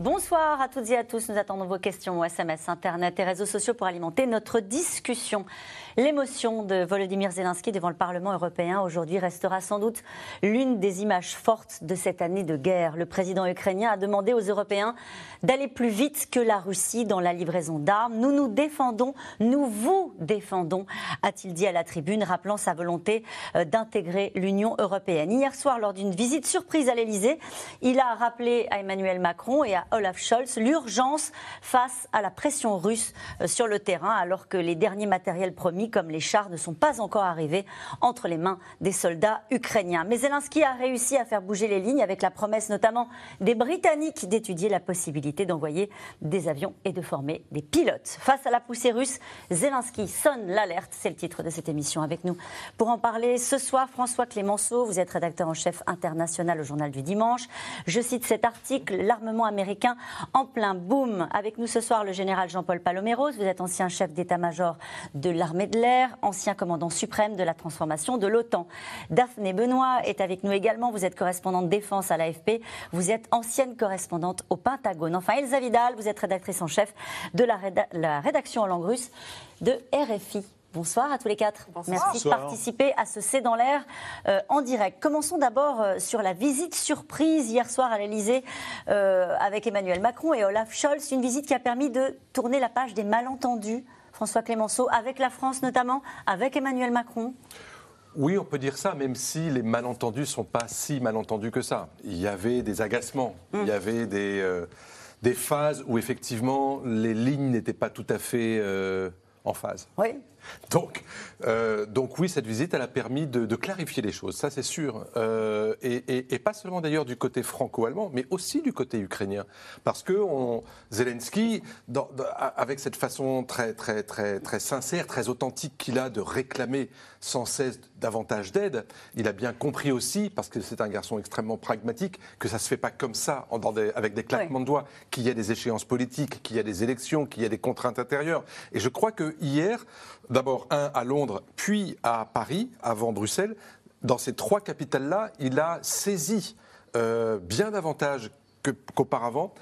Bonsoir à toutes et à tous. Nous attendons vos questions au SMS, Internet et réseaux sociaux pour alimenter notre discussion. L'émotion de Volodymyr Zelensky devant le Parlement européen aujourd'hui restera sans doute l'une des images fortes de cette année de guerre. Le président ukrainien a demandé aux Européens d'aller plus vite que la Russie dans la livraison d'armes. Nous nous défendons, nous vous défendons, a-t-il dit à la tribune, rappelant sa volonté euh, d'intégrer l'Union européenne. Hier soir, lors d'une visite surprise à l'Elysée, il a rappelé à Emmanuel Macron et à Olaf Scholz l'urgence face à la pression russe euh, sur le terrain, alors que les derniers matériels promis, comme les chars, ne sont pas encore arrivés entre les mains des soldats ukrainiens. Mais Zelensky a réussi à faire bouger les lignes avec la promesse notamment des Britanniques d'étudier la possibilité d'envoyer des avions et de former des pilotes. Face à la poussée russe, Zelensky sonne l'alerte. C'est le titre de cette émission avec nous. Pour en parler ce soir, François Clémenceau, vous êtes rédacteur en chef international au Journal du Dimanche. Je cite cet article L'armement américain en plein boom. Avec nous ce soir, le général Jean-Paul Paloméros. Vous êtes ancien chef d'état-major de l'armée de l'air, ancien commandant suprême de la transformation de l'OTAN. Daphné Benoît est avec nous également. Vous êtes correspondante défense à l'AFP. Vous êtes ancienne correspondante au Pentagone. Enfin, Elsa Vidal, vous êtes rédactrice en chef de la, la rédaction en langue russe de RFI. Bonsoir à tous les quatre. Merci de participer à ce C'est dans l'air euh, en direct. Commençons d'abord euh, sur la visite surprise hier soir à l'Elysée euh, avec Emmanuel Macron et Olaf Scholz. Une visite qui a permis de tourner la page des malentendus, François Clémenceau, avec la France notamment, avec Emmanuel Macron. Oui, on peut dire ça, même si les malentendus ne sont pas si malentendus que ça. Il y avait des agacements, il y avait des, des phases où effectivement les lignes n'étaient pas tout à fait en phase. Oui. Donc, euh, donc oui, cette visite, elle a permis de, clarifier les choses, ça c'est sûr. Euh, et, pas seulement d'ailleurs du côté franco-allemand, mais aussi du côté ukrainien. Parce que on, Zelensky, avec cette façon très, très, très, très sincère, très authentique qu'il a de réclamer sans cesse davantage d'aide, il a bien compris aussi, parce que c'est un garçon extrêmement pragmatique, que ça ne se fait pas comme ça, avec des claquements de doigts, qu'il y a des échéances politiques, qu'il y a des élections, qu'il y a des contraintes intérieures. Et je crois que hier, d'abord un à Londres, puis à Paris, avant Bruxelles. Dans ces trois capitales-là, il a saisi euh, bien davantage qu'auparavant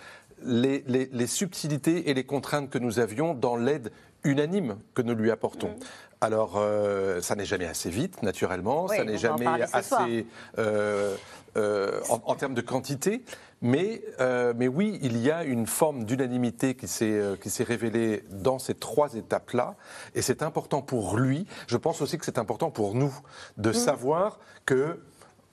les, subtilités et les contraintes que nous avions dans l'aide unanime que nous lui apportons. Mmh. Alors, euh, ça n'est jamais assez vite, naturellement, ça n'est jamais assez euh, en, termes de quantité, mais, euh, mais oui, il y a une forme d'unanimité qui s'est euh, révélée dans ces trois étapes-là, et c'est important pour lui. Je pense aussi que c'est important pour nous de mmh. savoir que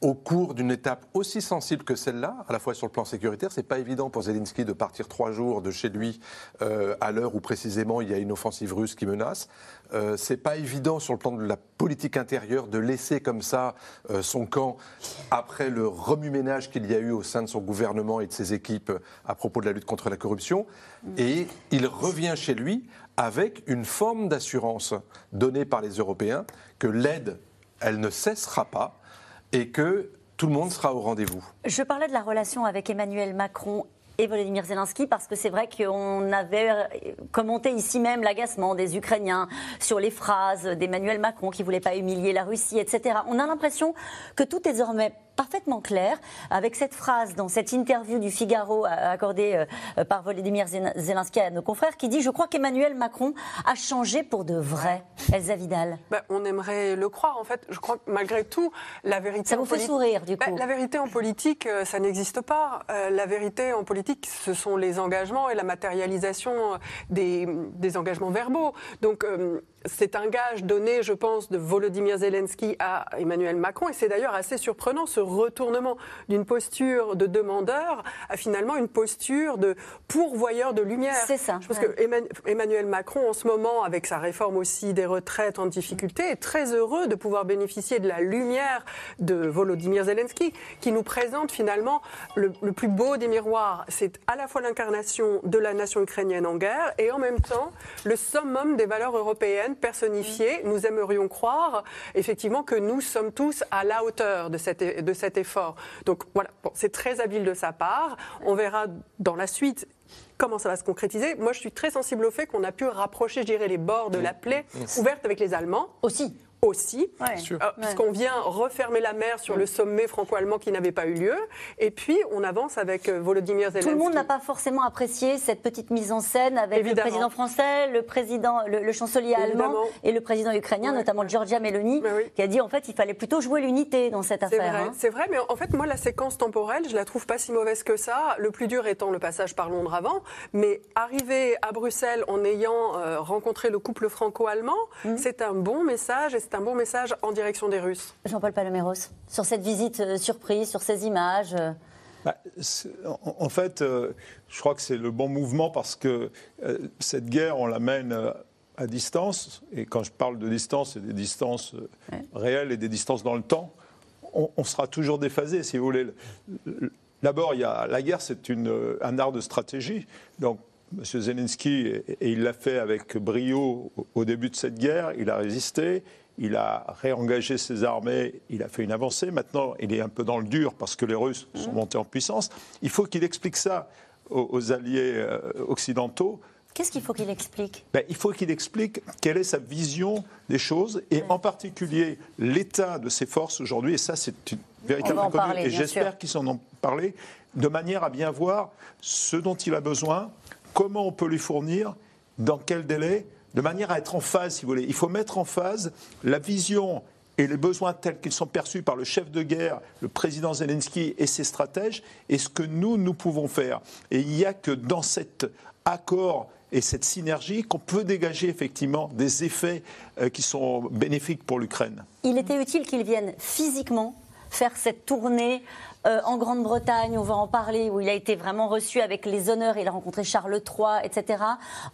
au cours d'une étape aussi sensible que celle-là, à la fois sur le plan sécuritaire, c'est pas évident pour Zelensky de partir trois jours de chez lui euh, à l'heure où précisément il y a une offensive russe qui menace. Euh, c'est pas évident sur le plan de la politique intérieure de laisser comme ça euh, son camp après le remue-ménage qu'il y a eu au sein de son gouvernement et de ses équipes à propos de la lutte contre la corruption. Mm. Et il revient chez lui avec une forme d'assurance donnée par les Européens que l'aide, elle ne cessera pas et que tout le monde sera au rendez-vous. Je parlais de la relation avec Emmanuel Macron et Volodymyr Zelensky parce que c'est vrai qu'on avait commenté ici même l'agacement des Ukrainiens sur les phrases d'Emmanuel Macron qui voulait pas humilier la Russie, etc. On a l'impression que tout est désormais parfaitement clair avec cette phrase dans cette interview du Figaro accordée euh, par Volodymyr Zelensky à nos confrères qui dit Je crois qu'Emmanuel Macron a changé pour de vrai. Elsa Vidal. Ben, on aimerait le croire. En fait, je crois que malgré tout, la vérité. Ça vous fait sourire, du ben, coup La vérité en politique, euh, ça n'existe pas. Euh, la vérité en politique, ce sont les engagements et la matérialisation des, des engagements verbaux. Donc, c'est un gage donné, je pense, de Volodymyr Zelensky à Emmanuel Macron. Et c'est d'ailleurs assez surprenant ce retournement d'une posture de demandeur à finalement une posture de pourvoyeur de lumière. C'est ça. Je pense que Emmanuel Macron, en ce moment, avec sa réforme aussi des retraites en difficulté, est très heureux de pouvoir bénéficier de la lumière de Volodymyr Zelensky, qui nous présente finalement le, le plus beau des miroirs. C'est à la fois l'incarnation de la nation ukrainienne en guerre et en même temps le summum des valeurs européennes européenne personnifiée. Nous aimerions croire effectivement que nous sommes tous à la hauteur de cet, de cet effort. Donc voilà, c'est très habile de sa part. On verra dans la suite comment ça va se concrétiser. Moi, je suis très sensible au fait qu'on a pu rapprocher, je dirais, les bords de la plaie ouverte avec les Allemands. Aussi aussi, euh, puisqu'on vient refermer la mer sur le sommet franco-allemand qui n'avait pas eu lieu. Et puis, on avance avec euh, Volodymyr Zelensky. Tout le monde n'a pas forcément apprécié cette petite mise en scène avec le président français, le, président, le, chancelier allemand et le président ukrainien, notamment Giorgia Meloni, qui a dit en fait il fallait plutôt jouer l'unité dans cette affaire. Hein. C'est vrai, mais en fait, moi, la séquence temporelle, je la trouve pas si mauvaise que ça. Le plus dur étant le passage par Londres avant. Mais arriver à Bruxelles en ayant euh, rencontré le couple franco-allemand, mmh. c'est un bon message et c'est un bon message en direction des Russes. Jean-Paul Paloméros, sur cette visite euh, surprise, sur ces images euh. bah, en, fait, euh, je crois que c'est le bon mouvement parce que cette guerre, on la mène à distance. Et quand je parle de distance, c'est des distances réelles et des distances dans le temps. On, sera toujours déphasé, si vous voulez. D'abord, il y a, la guerre, c'est un art de stratégie. Donc, M. Zelensky, et il l'a fait avec brio au début de cette guerre, il a résisté, il a réengagé ses armées, il a fait une avancée. Maintenant, il est un peu dans le dur parce que les Russes sont mmh. montés en puissance. Il faut qu'il explique ça aux, alliés euh, occidentaux. Qu'est-ce qu'il faut qu'il explique? Ben, Il faut qu'il explique quelle est sa vision des choses et en particulier l'état de ses forces aujourd'hui. Et ça, c'est une véritable inconnue. Et j'espère qu'ils en ont parlé de manière à bien voir ce dont il a besoin, comment on peut lui fournir, dans quel délai de manière à être en phase, si vous voulez. Il faut mettre en phase la vision et les besoins tels qu'ils sont perçus par le chef de guerre, le président Zelensky et ses stratèges, et ce que nous, nous pouvons faire. Et il n'y a que dans cet accord et cette synergie qu'on peut dégager effectivement des effets euh, qui sont bénéfiques pour l'Ukraine. Il était utile qu'ils viennent physiquement faire cette tournée euh, en Grande-Bretagne, on va en parler, où il a été vraiment reçu avec les honneurs, il a rencontré Charles III, etc.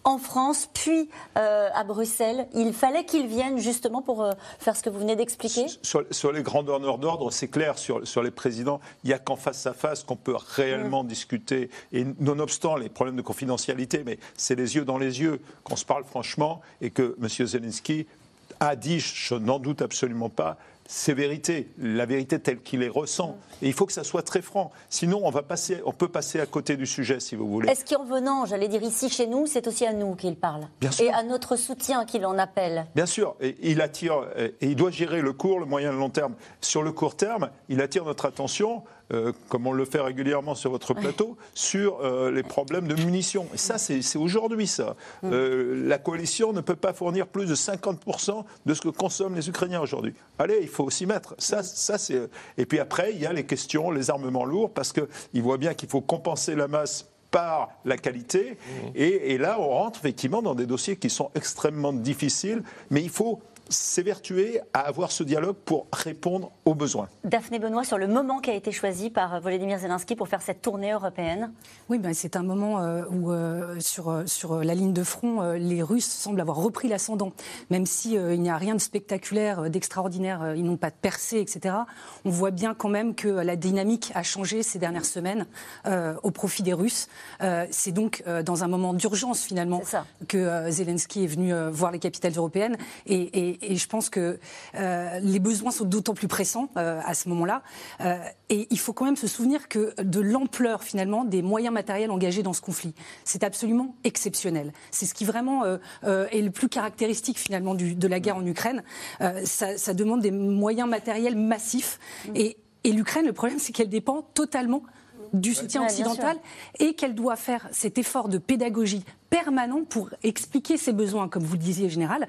En France, puis euh, à Bruxelles, il fallait qu'il vienne justement pour euh, faire ce que vous venez d'expliquer sur, les grands honneurs d'ordre, c'est clair, sur, sur les présidents, il n'y a qu'en face à face qu'on peut réellement mm. discuter. Et nonobstant les problèmes de confidentialité, mais c'est les yeux dans les yeux qu'on se parle franchement et que M. Zelensky a dit, je n'en doute absolument pas, c'est vérité, la vérité telle qu'il les ressent. Et il faut que ça soit très franc. Sinon, on, va passer, on peut passer à côté du sujet, si vous voulez. Est-ce qu'en venant, j'allais dire ici chez nous, c'est aussi à nous qu'il parle Bien sûr. Et à notre soutien qu'il en appelle Bien sûr. Et il attire, et il doit gérer le court, le moyen et le long terme. Sur le court terme, il attire notre attention euh, comme on le fait régulièrement sur votre plateau, sur euh, les problèmes de munitions. Et ça, c'est aujourd'hui ça. Mm. Euh, la coalition ne peut pas fournir plus de 50% de ce que consomment les Ukrainiens aujourd'hui. Allez, il faut s'y mettre. Ça, ça c'est. Et puis après, il y a les questions, les armements lourds, parce qu'ils voient bien qu'il faut compenser la masse par la qualité. Mm. Et, et, là, on rentre effectivement dans des dossiers qui sont extrêmement difficiles, mais il faut s'évertuer à avoir ce dialogue pour répondre aux besoins. Daphné Benoît, sur le moment qui a été choisi par Volodymyr Zelensky pour faire cette tournée européenne Oui, ben c'est un moment euh, où, euh, sur, euh, sur la ligne de front, les Russes semblent avoir repris l'ascendant. Même s'il il n'y a rien de spectaculaire, d'extraordinaire, ils n'ont pas de percée, etc., on voit bien quand même que la dynamique a changé ces dernières semaines au profit des Russes. c'est donc dans un moment d'urgence, finalement, que Zelensky est venu voir les capitales européennes. et et je pense que euh, les besoins sont d'autant plus pressants euh, à ce moment-là. Euh, et il faut quand même se souvenir que de l'ampleur finalement des moyens matériels engagés dans ce conflit, c'est absolument exceptionnel. C'est ce qui vraiment est le plus caractéristique finalement de la guerre en Ukraine. Ça, demande des moyens matériels massifs. Mm. Et, et l'Ukraine, le problème, c'est qu'elle dépend totalement du soutien occidental et qu'elle doit faire cet effort de pédagogie permanent pour expliquer ses besoins, comme vous le disiez, Général.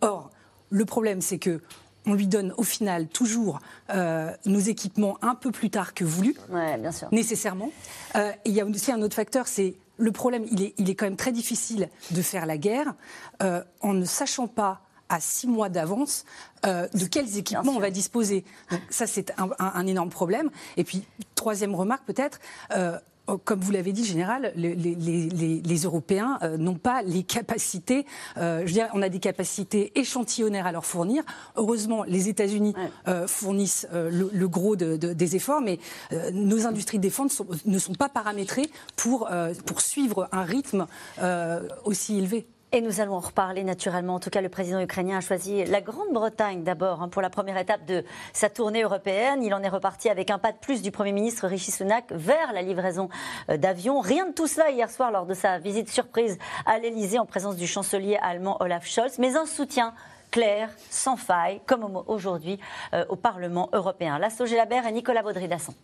or, le problème, c'est que on lui donne au final toujours euh, nos équipements un peu plus tard que voulu, bien sûr. nécessairement. Euh, il y a aussi un autre facteur, c'est le problème, il est, il est, quand même très difficile de faire la guerre euh, en ne sachant pas à six mois d'avance de quels équipements on va disposer. Donc ça, c'est un, un, énorme problème. Et puis, troisième remarque peut-être, comme vous l'avez dit, général, les, les, Européens euh, n'ont pas les capacités. Euh, je veux dire, on a des capacités échantillonnaires à leur fournir. Heureusement, les États-Unis euh, fournissent le, gros des efforts, mais nos industries de défense ne sont pas paramétrées pour, pour suivre un rythme aussi élevé. Et nous allons en reparler naturellement. En tout cas, le président ukrainien a choisi la Grande-Bretagne d'abord hein, pour la première étape de sa tournée européenne. Il en est reparti avec un pas de plus du Premier ministre Rishi Sunak vers la livraison euh, d'avions. Rien de tout cela hier soir lors de sa visite surprise à l'Elysée en présence du chancelier allemand Olaf Scholz, mais un soutien clair, sans faille, comme aujourd'hui euh, au Parlement européen. Gélabert et Nicolas Baudry-Dasson.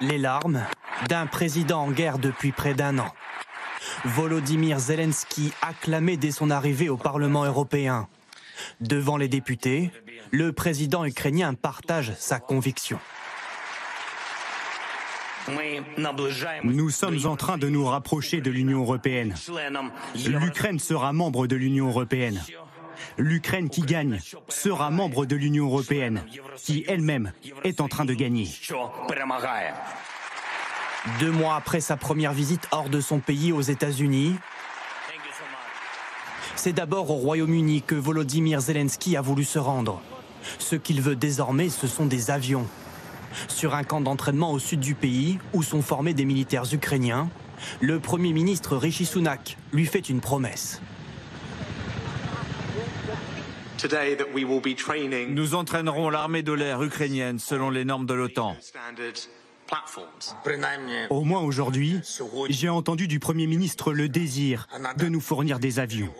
Les larmes d'un président en guerre depuis près d'un an. Volodymyr Zelensky acclamé dès son arrivée au Parlement européen. Devant les députés, le président ukrainien partage sa conviction. Nous sommes en train de nous rapprocher de l'Union européenne. L'Ukraine sera membre de l'Union européenne. L'Ukraine qui gagne sera membre de l'Union européenne, qui elle-même est en train de gagner. Deux mois après sa première visite hors de son pays aux États-Unis, c'est d'abord au Royaume-Uni que Volodymyr Zelensky a voulu se rendre. Ce qu'il veut désormais, ce sont des avions. Sur un camp d'entraînement au sud du pays, où sont formés des militaires ukrainiens, le Premier ministre Rishi Sunak lui fait une promesse. Nous entraînerons l'armée de l'air ukrainienne selon les normes de l'OTAN. Au moins aujourd'hui, j'ai entendu du Premier ministre le désir de nous fournir des avions.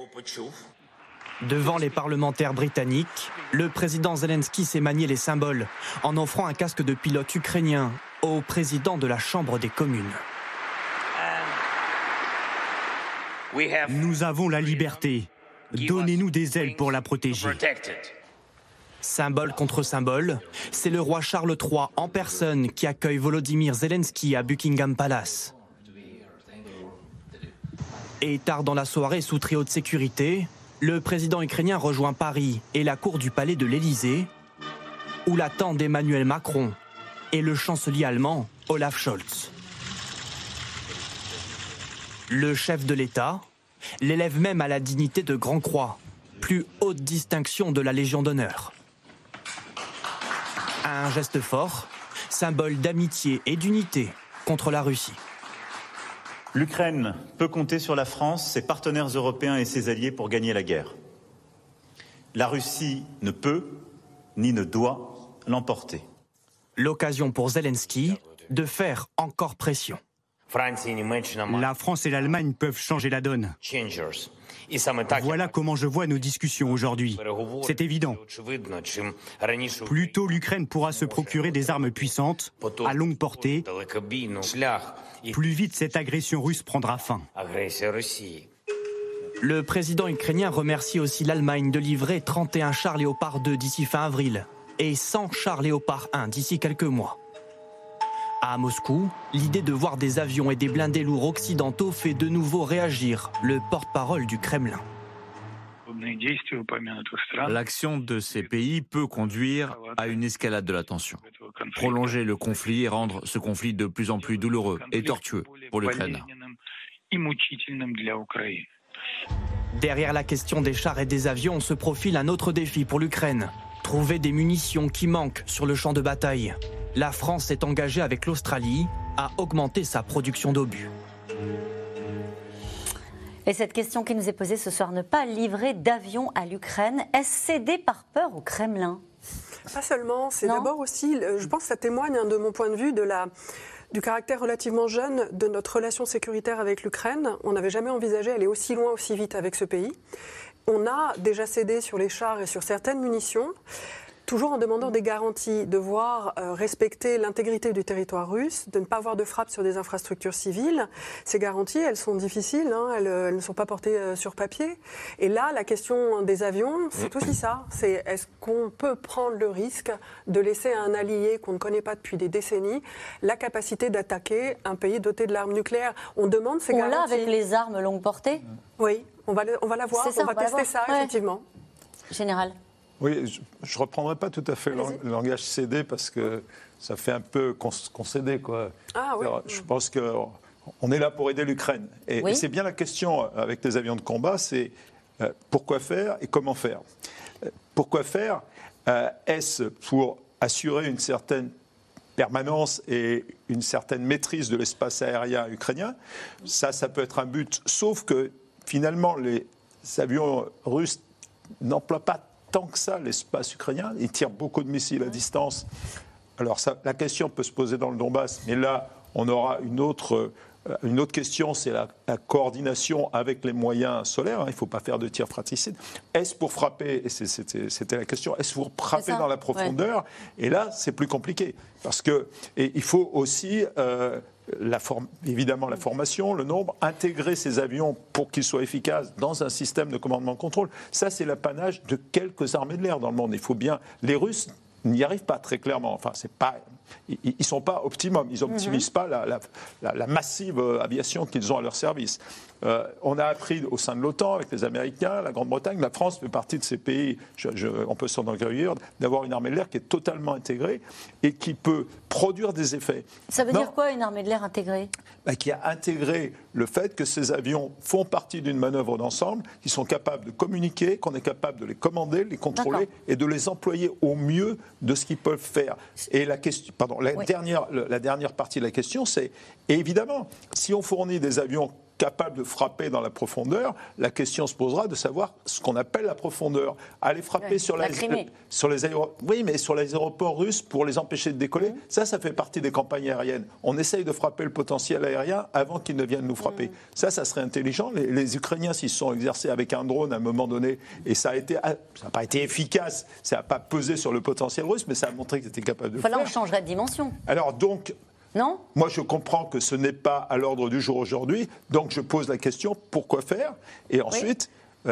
Devant les parlementaires britanniques, le président Zelensky s'est manié les symboles en offrant un casque de pilote ukrainien au président de la Chambre des communes. Nous avons la liberté. Donnez-nous des ailes pour la protéger. Symbole contre symbole, c'est le roi Charles III en personne qui accueille Volodymyr Zelensky à Buckingham Palace. Et tard dans la soirée, sous très haute sécurité, le président ukrainien rejoint Paris et la cour du palais de l'Élysée, où l'attendent Emmanuel Macron et le chancelier allemand Olaf Scholz. Le chef de l'État l'élève même à la dignité de Grand Croix, plus haute distinction de la Légion d'honneur. Un geste fort, symbole d'amitié et d'unité contre la Russie. L'Ukraine peut compter sur la France, ses partenaires européens et ses alliés pour gagner la guerre. La Russie ne peut ni ne doit l'emporter. L'occasion pour Zelensky de faire encore pression. La France et l'Allemagne peuvent changer la donne. Voilà comment je vois nos discussions aujourd'hui. C'est évident. Plus tôt l'Ukraine pourra se procurer des armes puissantes, à longue portée, plus vite cette agression russe prendra fin. Le président ukrainien remercie aussi l'Allemagne de livrer 31 chars Léopard 2 d'ici fin avril et 100 chars Léopard 1 d'ici quelques mois. À Moscou, l'idée de voir des avions et des blindés lourds occidentaux fait de nouveau réagir le porte-parole du Kremlin. L'action de ces pays peut conduire à une escalade de la tension, prolonger le conflit et rendre ce conflit de plus en plus douloureux et tortueux pour l'Ukraine. Derrière la question des chars et des avions se profile un autre défi pour l'Ukraine. Trouver des munitions qui manquent sur le champ de bataille la France s'est engagée avec l'Australie à augmenter sa production d'obus. Et cette question qui nous est posée ce soir, ne pas livrer d'avions à l'Ukraine, est-ce cédé par peur au Kremlin? Pas seulement, c'est d'abord aussi, je pense que ça témoigne hein, de mon point de vue de la, du caractère relativement jeune de notre relation sécuritaire avec l'Ukraine. On n'avait jamais envisagé aller aussi loin, aussi vite avec ce pays. On a déjà cédé sur les chars et sur certaines munitions toujours en demandant des garanties, de voir euh, respecter l'intégrité du territoire russe, de ne pas avoir de frappe sur des infrastructures civiles. Ces garanties, elles sont difficiles, hein, euh, elles, ne sont pas portées euh, sur papier. Et là, la question des avions, c'est aussi ça. C'est est-ce qu'on peut prendre le risque de laisser à un allié qu'on ne connaît pas depuis des décennies la capacité d'attaquer un pays doté de l'arme nucléaire? On demande ces garanties. On l'a avec les armes longue portée Oui, on va, on va la voir, on, va, tester ça, effectivement. Général. Oui, je ne reprendrai pas tout à fait le langage cédé parce que ça fait un peu concédé. Quoi. Ah, oui. Je pense qu'on est là pour aider l'Ukraine. Et, c'est bien la question avec les avions de combat, c'est euh, pourquoi faire et comment faire? Euh, pourquoi faire Est-ce pour assurer une certaine permanence et une certaine maîtrise de l'espace aérien ukrainien? Ça, ça peut être un but, sauf que finalement, les avions russes n'emploient pas tant que ça l'espace ukrainien. Ils tirent beaucoup de missiles à distance. Alors ça, la question peut se poser dans le Donbass, mais là, on aura une autre euh, une autre question, c'est la, coordination avec les moyens solaires. Hein. il ne faut pas faire de tir fratricide. Est-ce pour frapper, et c'était la question, est-ce pour frapper dans la profondeur? Et là, c'est plus compliqué. Parce que, et il faut aussi, euh, évidemment, la formation, le nombre, intégrer ces avions pour qu'ils soient efficaces dans un système de commandement-contrôle. Ça, c'est l'apanage de quelques armées de l'air dans le monde. Il faut bien. Les Russes n'y arrivent pas très clairement. Enfin, c'est pas ils ne sont pas optimum, ils n'optimisent mhm. pas la, massive euh, aviation qu'ils ont à leur service. Euh, on a appris au sein de l'OTAN, avec les Américains, la Grande-Bretagne, la France fait partie de ces pays, on peut s'en enorgueillir, d'avoir une armée de l'air qui est totalement intégrée et qui peut produire des effets. Ça veut dire quoi une armée de l'air intégrée? Bah, Qui a intégré le fait que ces avions font partie d'une manœuvre d'ensemble, qui sont capables de communiquer, qu'on est capable de les commander, les contrôler et de les employer au mieux de ce qu'ils peuvent faire. Et la question, pardon, la, dernière, la dernière partie de la question, c'est évidemment, si on fournit des avions capable de frapper dans la profondeur, la question se posera de savoir ce qu'on appelle la profondeur. Aller frapper sur, la, sur les aéroports, oui, mais sur les aéroports russes pour les empêcher de décoller, mmh. ça, ça fait partie des campagnes aériennes. On essaye de frapper le potentiel aérien avant qu'ils ne viennent nous frapper. Mmh. Ça, ça serait intelligent. Les, Ukrainiens s'y sont exercés avec un drone à un moment donné, et ça a été, ah, ça n'a pas été efficace, ça n'a pas pesé sur le potentiel russe, mais ça a montré qu'ils étaient capables de. Voilà, on changerait de dimension. Alors donc, non Moi, je comprends que ce n'est pas à l'ordre du jour aujourd'hui, donc je pose la question pourquoi faire? Et ensuite.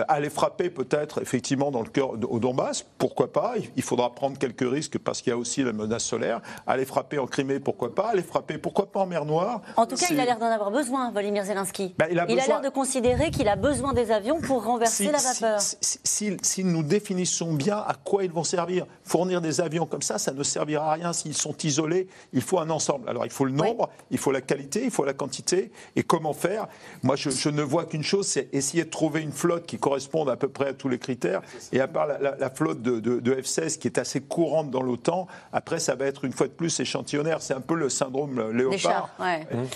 Aller frapper peut-être effectivement dans le cœur au Donbass, pourquoi pas Il faudra prendre quelques risques parce qu'il y a aussi la menace solaire. Aller frapper en Crimée, pourquoi pas Aller frapper, pourquoi pas en mer Noire En tout cas, il a l'air d'en avoir besoin, Volodymyr Zelensky. Ben, il a, l'air de considérer qu'il a besoin des avions pour renverser la vapeur. Si, si, nous définissons bien à quoi ils vont servir, fournir des avions comme ça, ça ne servira à rien s'ils sont isolés. Il faut un ensemble. Alors il faut le nombre, il faut la qualité, il faut la quantité. Et comment faire Moi, je, je ne vois qu'une chose, c'est essayer de trouver une flotte qui correspondent à peu près à tous les critères. Et à part la, flotte de, F-16 qui est assez courante dans l'OTAN, après, ça va être une fois de plus échantillonnaire. C'est un peu le syndrome léopard.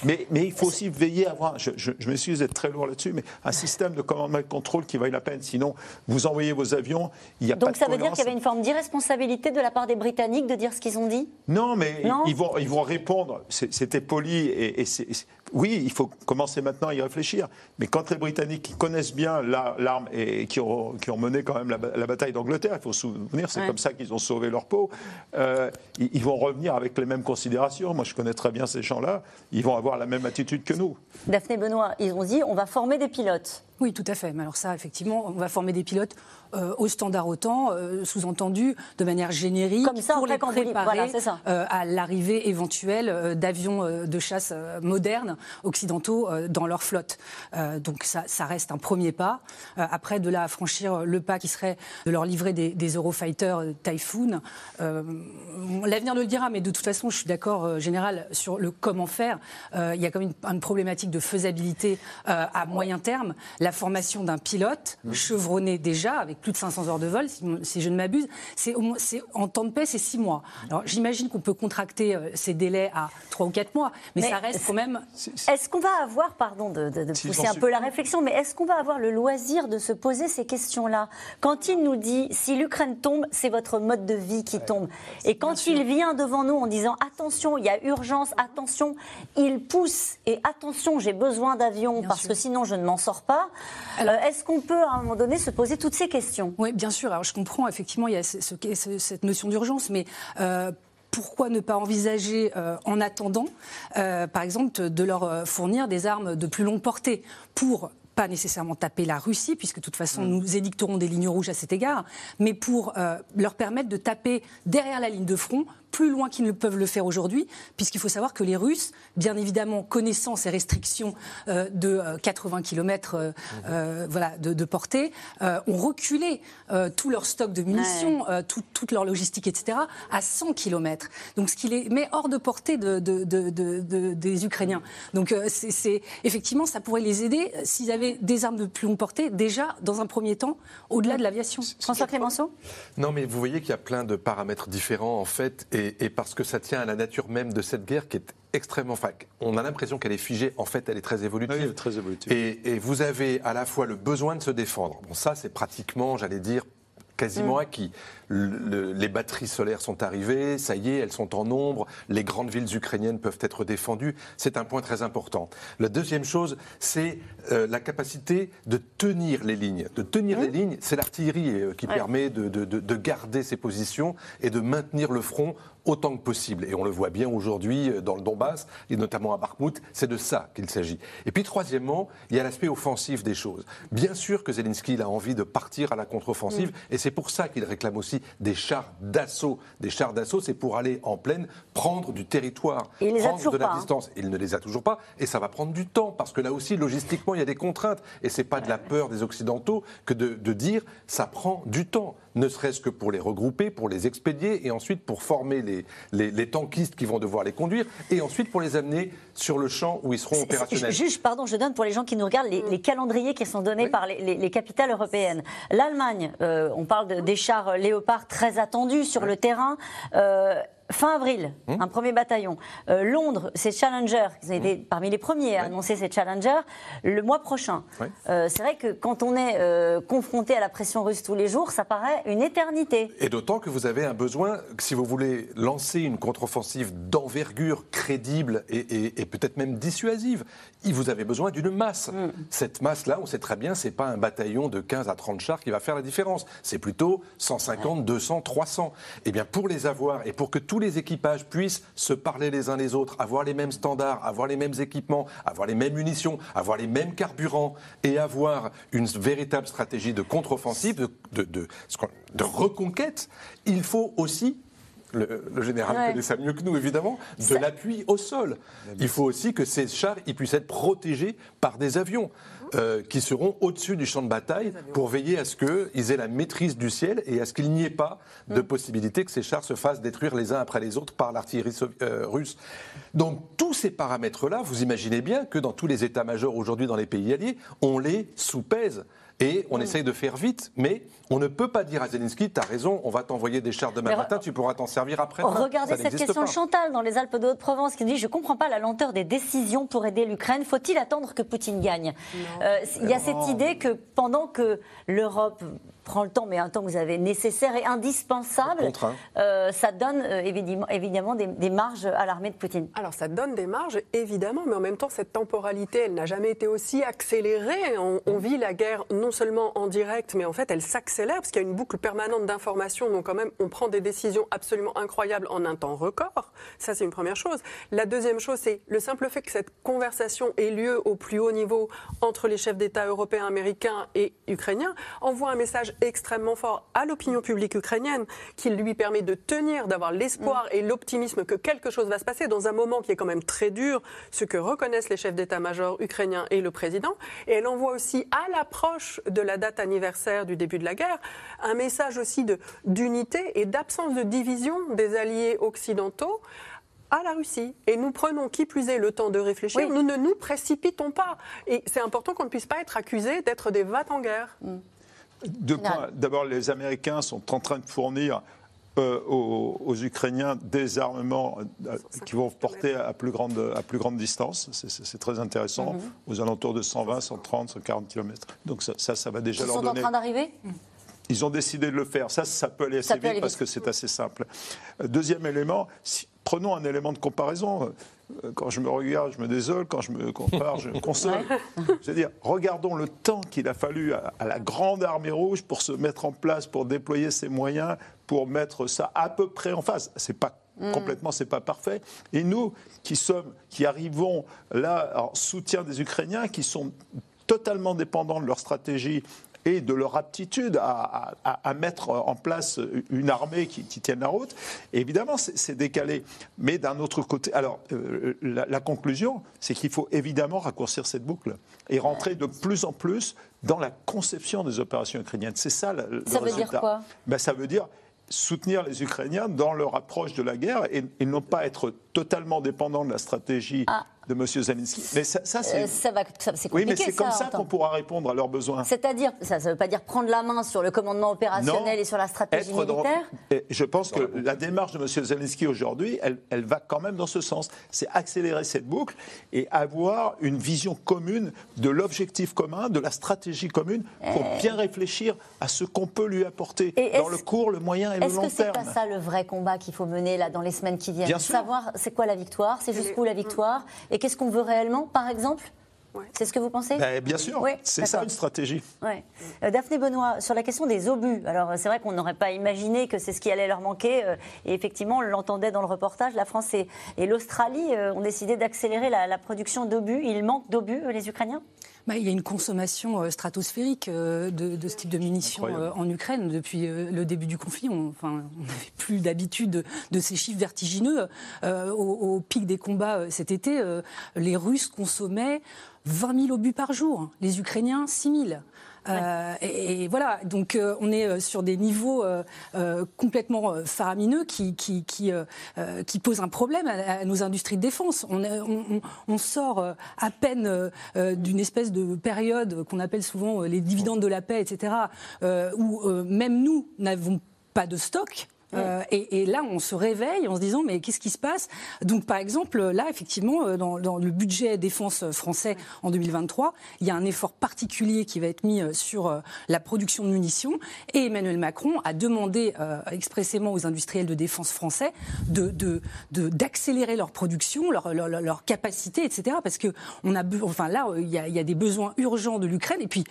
mais, mais, il faut aussi veiller à avoir, je, je, je m'excuse d'être très lourd là-dessus, mais un système de commandement et de contrôle qui vaille la peine. Sinon, vous envoyez vos avions, il n'y a Donc pas de ça veut dire qu'il y avait une forme d'irresponsabilité de la part des Britanniques de dire ce qu'ils ont dit? Non, mais Ils, vont, ils vont répondre. C'était poli et, et oui, il faut commencer maintenant à y réfléchir. Mais quand les Britanniques qui connaissent bien et qui ont, mené quand même la, bataille d'Angleterre, il faut se souvenir, c'est comme ça qu'ils ont sauvé leur peau, euh, ils, vont revenir avec les mêmes considérations. Moi, je connais très bien ces gens-là. Ils vont avoir la même attitude que nous. Daphné Benoît, ils ont dit on va former des pilotes. Oui, tout à fait. Mais alors ça, effectivement, on va former des pilotes euh, au standard OTAN, euh, sous-entendu de manière générique, Comme ça, pour les préparer euh, à l'arrivée éventuelle d'avions de chasse modernes occidentaux dans leur flotte. donc ça, ça, reste un premier pas. après, de là à franchir le pas qui serait de leur livrer des, des Eurofighter Typhoon, l'avenir le dira, mais de toute façon, je suis d'accord, général, sur le comment faire. il y a quand même une, une problématique de faisabilité à moyen terme. La formation d'un pilote chevronné déjà avec plus de 500 heures de vol, si, je ne m'abuse, c'est en temps de paix, c'est 6 mois. Alors j'imagine qu'on peut contracter euh, ces délais à 3 ou 4 mois, mais, ça reste quand même. Est-ce qu'on va avoir, pardon de, pousser un peu la réflexion, mais est-ce qu'on va avoir le loisir de se poser ces questions-là? Quand il nous dit si l'Ukraine tombe, c'est votre mode de vie qui tombe. Et quand il vient devant nous en disant attention, il y a urgence, attention, il pousse et attention, j'ai besoin d'avions parce que sinon je ne m'en sors pas. Euh, est-ce qu'on peut à un moment donné se poser toutes ces questions? Oui, bien sûr. Alors je comprends, effectivement, il y a cette notion d'urgence, mais euh, pourquoi ne pas envisager, euh, en attendant, par exemple, de leur fournir des armes de plus longue portée pour pas nécessairement taper la Russie, puisque de toute façon mm. nous édicterons des lignes rouges à cet égard, mais pour leur permettre de taper derrière la ligne de front plus loin qu'ils ne peuvent le faire aujourd'hui, puisqu'il faut savoir que les Russes, bien évidemment, connaissant ces restrictions euh, de 80 km mmh. voilà, de, portée, ont reculé tout leur stock de munitions, toute leur logistique, etc., à 100 km. Donc ce qui les met hors de portée de, des Ukrainiens. Donc c'est effectivement, ça pourrait les aider s'ils avaient des armes de plus longue portée, déjà, dans un premier temps, au-delà de l'aviation. François Clémenceau? Non, mais vous voyez qu'il y a plein de paramètres différents, en fait, et, parce que ça tient à la nature même de cette guerre qui est extrêmement. Enfin, on a l'impression qu'elle est figée. En fait, elle est très évolutive. très évolutive. Et, et, vous avez à la fois le besoin de se défendre. Bon, ça, c'est pratiquement, j'allais dire, quasiment mm. acquis. les batteries solaires sont arrivées, ça y est, elles sont en nombre, les grandes villes ukrainiennes peuvent être défendues. C'est un point très important. La deuxième chose, c'est euh, la capacité de tenir les lignes. De tenir les mm. lignes, c'est l'artillerie euh, qui permet de, de, garder ses positions et de maintenir le front autant que possible. Et on le voit bien aujourd'hui euh, dans le Donbass, et notamment à Bakhmut, c'est de ça qu'il s'agit. Et puis troisièmement, il y a l'aspect offensif des choses. Bien sûr que Zelensky a envie de partir à la contre-offensive, mm. et c'est pour ça qu'il réclame aussi des chars d'assaut. Des chars d'assaut, c'est pour aller en pleine, prendre du territoire, prendre de la distance. Il ne les a toujours pas, et ça va prendre du temps, parce que là aussi, logistiquement, il y a des contraintes. Et c'est pas de la peur des Occidentaux que de, de dire ça prend du temps ne serait-ce que pour les regrouper, pour les expédier, et ensuite pour former les, les, tankistes qui vont devoir les conduire, et ensuite pour les amener sur le champ où ils seront opérationnels. Juste, pardon, je donne pour les gens qui nous regardent les, calendriers qui sont donnés par les, capitales européennes. L'Allemagne, euh, on parle des chars Léopard très attendus sur le terrain. Euh, Fin avril, hum. un premier bataillon. Euh, Londres, c'est Challenger, ils ont été hum. parmi les premiers à annoncer ces Challenger le mois prochain. Euh, c'est vrai que quand on est euh, confronté à la pression russe tous les jours, ça paraît une éternité. Et d'autant que vous avez un besoin, si vous voulez lancer une contre-offensive d'envergure crédible et, peut-être même dissuasive, vous avez besoin d'une masse. Hum. Cette masse-là, on sait très bien, c'est pas un bataillon de 15 à 30 chars qui va faire la différence. C'est plutôt 150, 200, 300. Et bien pour les avoir et pour que tout tous les équipages puissent se parler les uns les autres, avoir les mêmes standards, avoir les mêmes équipements, avoir les mêmes munitions, avoir les mêmes carburants et avoir une véritable stratégie de contre-offensive, de, de, reconquête, il faut aussi le, général connaît ça mieux que nous, évidemment, de l'appui au sol. Il faut aussi que ces chars ils puissent être protégés par des avions. Euh, qui seront au-dessus du champ de bataille pour veiller à ce qu'ils aient la maîtrise du ciel et à ce qu'il n'y ait pas de mm. possibilité que ces chars se fassent détruire les uns après les autres par l'artillerie euh, russe. Donc tous ces paramètres-là, vous imaginez bien que dans tous les états-majors aujourd'hui dans les pays alliés, on les sous-pèse. Et on mm. essaye de faire vite, mais on ne peut pas dire à Zelensky, tu as raison, on va t'envoyer des chars demain matin, tu pourras t'en servir après. Regardez cette question de Chantal dans les Alpes de Haute-Provence qui dit Je ne comprends pas la lenteur des décisions pour aider l'Ukraine. Faut-il attendre que Poutine gagne? Euh, Il y a cette idée que pendant que l'Europe prend le temps, mais un temps que vous avez nécessaire et indispensable, euh, ça donne euh, évidemment, évidemment des, marges à l'armée de Poutine. Alors ça donne des marges, évidemment, mais en même temps, cette temporalité, elle n'a jamais été aussi accélérée. On, on, vit la guerre non seulement en direct, mais en fait, elle s'accélère parce qu'il y a une boucle permanente d'informations. Donc quand même, on prend des décisions absolument incroyables en un temps record. Ça, c'est une première chose. La deuxième chose, c'est le simple fait que cette conversation ait lieu au plus haut niveau entre les chefs d'État européens, américains et ukrainiens envoie un message extrêmement fort à l'opinion publique ukrainienne qui lui permet de tenir, d'avoir l'espoir et l'optimisme que quelque chose va se passer dans un moment qui est quand même très dur, ce que reconnaissent les chefs d'état-major ukrainiens et le président. Et elle envoie aussi à l'approche de la date anniversaire du début de la guerre un message aussi d'unité et d'absence de division des alliés occidentaux à la Russie. Et nous prenons, qui plus est, le temps de réfléchir. Nous ne nous précipitons pas. Et c'est important qu'on ne puisse pas être accusé d'être des vats en guerre. Mm. Deux points. D'abord, les Américains sont en train de fournir euh, aux, Ukrainiens des armements euh, qui vont porter à plus grande, à plus grande distance. C'est très intéressant, mhm. aux alentours de 120, 130, 140 km. Donc ça, ça, va déjà leur donner... Ils sont en train d'arriver? Ils ont décidé de le faire. Ça, ça peut aller assez vite parce que c'est assez simple. Euh, deuxième élément, prenons un élément de comparaison. Euh, quand je me regarde, je me désole. Quand je me compare, je me console. C'est-à-dire, regardons le temps qu'il a fallu à, la grande armée rouge pour se mettre en place, pour déployer ses moyens, pour mettre ça à peu près en face. C'est pas mm. complètement, c'est pas parfait. Et nous, qui sommes, qui arrivons là en soutien des Ukrainiens, qui sont totalement dépendants de leur stratégie et de leur aptitude à, mettre en place une armée qui, tienne la route. évidemment, c'est décalé. Mais d'un autre côté, alors euh, la, conclusion, c'est qu'il faut évidemment raccourcir cette boucle et rentrer de plus en plus dans la conception des opérations ukrainiennes. C'est ça le, ça veut dire quoi? Ben, Ça veut dire soutenir les Ukrainiens dans leur approche de la guerre et, et non pas être totalement dépendant de la stratégie ah de M. Zelensky. Mais ça, c'est. Euh, oui, mais c'est comme ça, qu'on pourra répondre à leurs besoins. C'est-à-dire, ça ne veut pas dire prendre la main sur le commandement opérationnel et sur la stratégie militaire Je pense que la démarche de M. Zelensky aujourd'hui, elle, elle, va quand même dans ce sens. C'est accélérer cette boucle et avoir une vision commune de l'objectif commun, de la stratégie commune, pour euh. bien réfléchir à ce qu'on peut lui apporter dans le court, le moyen et le long terme. Est-ce que c'est pas ça le vrai combat qu'il faut mener là dans les semaines qui viennent? Savoir c'est quoi la victoire, c'est jusqu'où la victoire? Et qu'est-ce qu'on veut réellement, par exemple? C'est ce que vous pensez? Ben, Bien sûr, c'est ça une stratégie. Euh, Daphné Benoît, sur la question des obus, alors c'est vrai qu'on n'aurait pas imaginé que c'est ce qui allait leur manquer, euh, et effectivement on l'entendait dans le reportage, la France et, l'Australie euh, ont décidé d'accélérer la, la, production d'obus. Il manque d'obus, les Ukrainiens? Bah, il y a une consommation euh, stratosphérique euh, de, ce type de munitions euh, en Ukraine depuis le début du conflit. On enfin, n'avait plus d'habitude de, ces chiffres vertigineux. au, pic des combats cet été, les Russes consommaient 20 000 obus par jour, les Ukrainiens 6 000. Euh, et, voilà, donc euh, on est euh, sur des niveaux complètement faramineux qui, qui, qui, posent un problème à, nos industries de défense. On sort à peine d'une espèce de période qu'on appelle souvent les dividendes de la paix, etc., où même nous n'avons pas de stock. Euh, et, là, on se réveille en se disant mais qu'est-ce qui se passe? Donc, par exemple, là, effectivement, euh, dans, le budget défense français en 2023, il y a un effort particulier qui va être mis euh, sur la production de munitions. Et Emmanuel Macron a demandé expressément aux industriels de défense français de, d'accélérer leur production, leur, leur, capacité, etc. Parce que on a, enfin là, il y, a, il y a des besoins urgents de l'Ukraine. Et puis,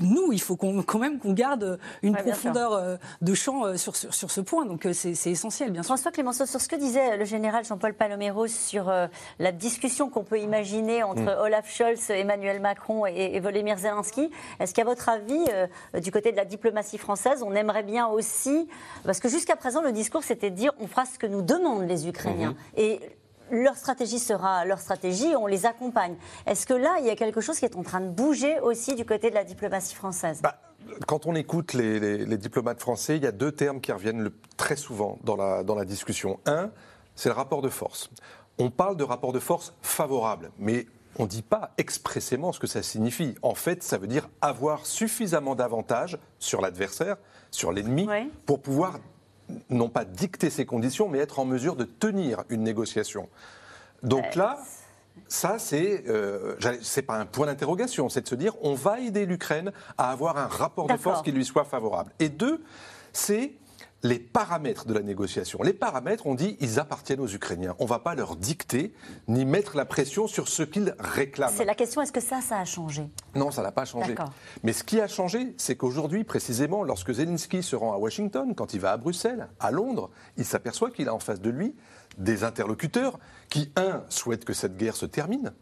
nous, il faut quand même qu'on garde une profondeur euh, de champ euh, sur, sur, ce point. Donc euh, c'est essentiel, bien sûr. François Clémenceau, sur ce que disait le général Jean-Paul Palomero sur la discussion qu'on peut imaginer entre mm. Olaf Scholz, Emmanuel Macron et, Volodymyr Zelensky, est-ce qu'à votre avis, du côté de la diplomatie française, on aimerait bien aussi, parce que jusqu'à présent, le discours c'était de dire on fera ce que nous demandent les Ukrainiens. Mm-hmm. Et leur stratégie sera leur stratégie, on les accompagne. Est-ce que là, il y a quelque chose qui est en train de bouger aussi du côté de la diplomatie française? Bah, Quand on écoute les, diplomates français, il y a deux termes qui reviennent très souvent dans la, dans la discussion. Un, c'est le rapport de force. On parle de rapport de force favorable, mais on ne dit pas expressément ce que ça signifie. En fait, ça veut dire avoir suffisamment d'avantages sur l'adversaire, sur l'ennemi, pour pouvoir non pas dicter ses conditions, mais être en mesure de tenir une négociation. Donc là, ça, c'est euh, c'est pas un point d'interrogation, c'est de se dire on va aider l'Ukraine à avoir un rapport de force qui lui soit favorable. Et deux, c'est les paramètres de la négociation. Les paramètres, on dit, ils appartiennent aux Ukrainiens. On ne va pas leur dicter ni mettre la pression sur ce qu'ils réclament. C'est la question, est-ce que ça, ça a changé? Non, ça n'a pas changé. Mais ce qui a changé, c'est qu'aujourd'hui, précisément, lorsque Zelensky se rend à Washington, quand il va à Bruxelles, à Londres, il s'aperçoit qu'il a en face de lui des interlocuteurs qui, un, souhaitent que cette guerre se termine,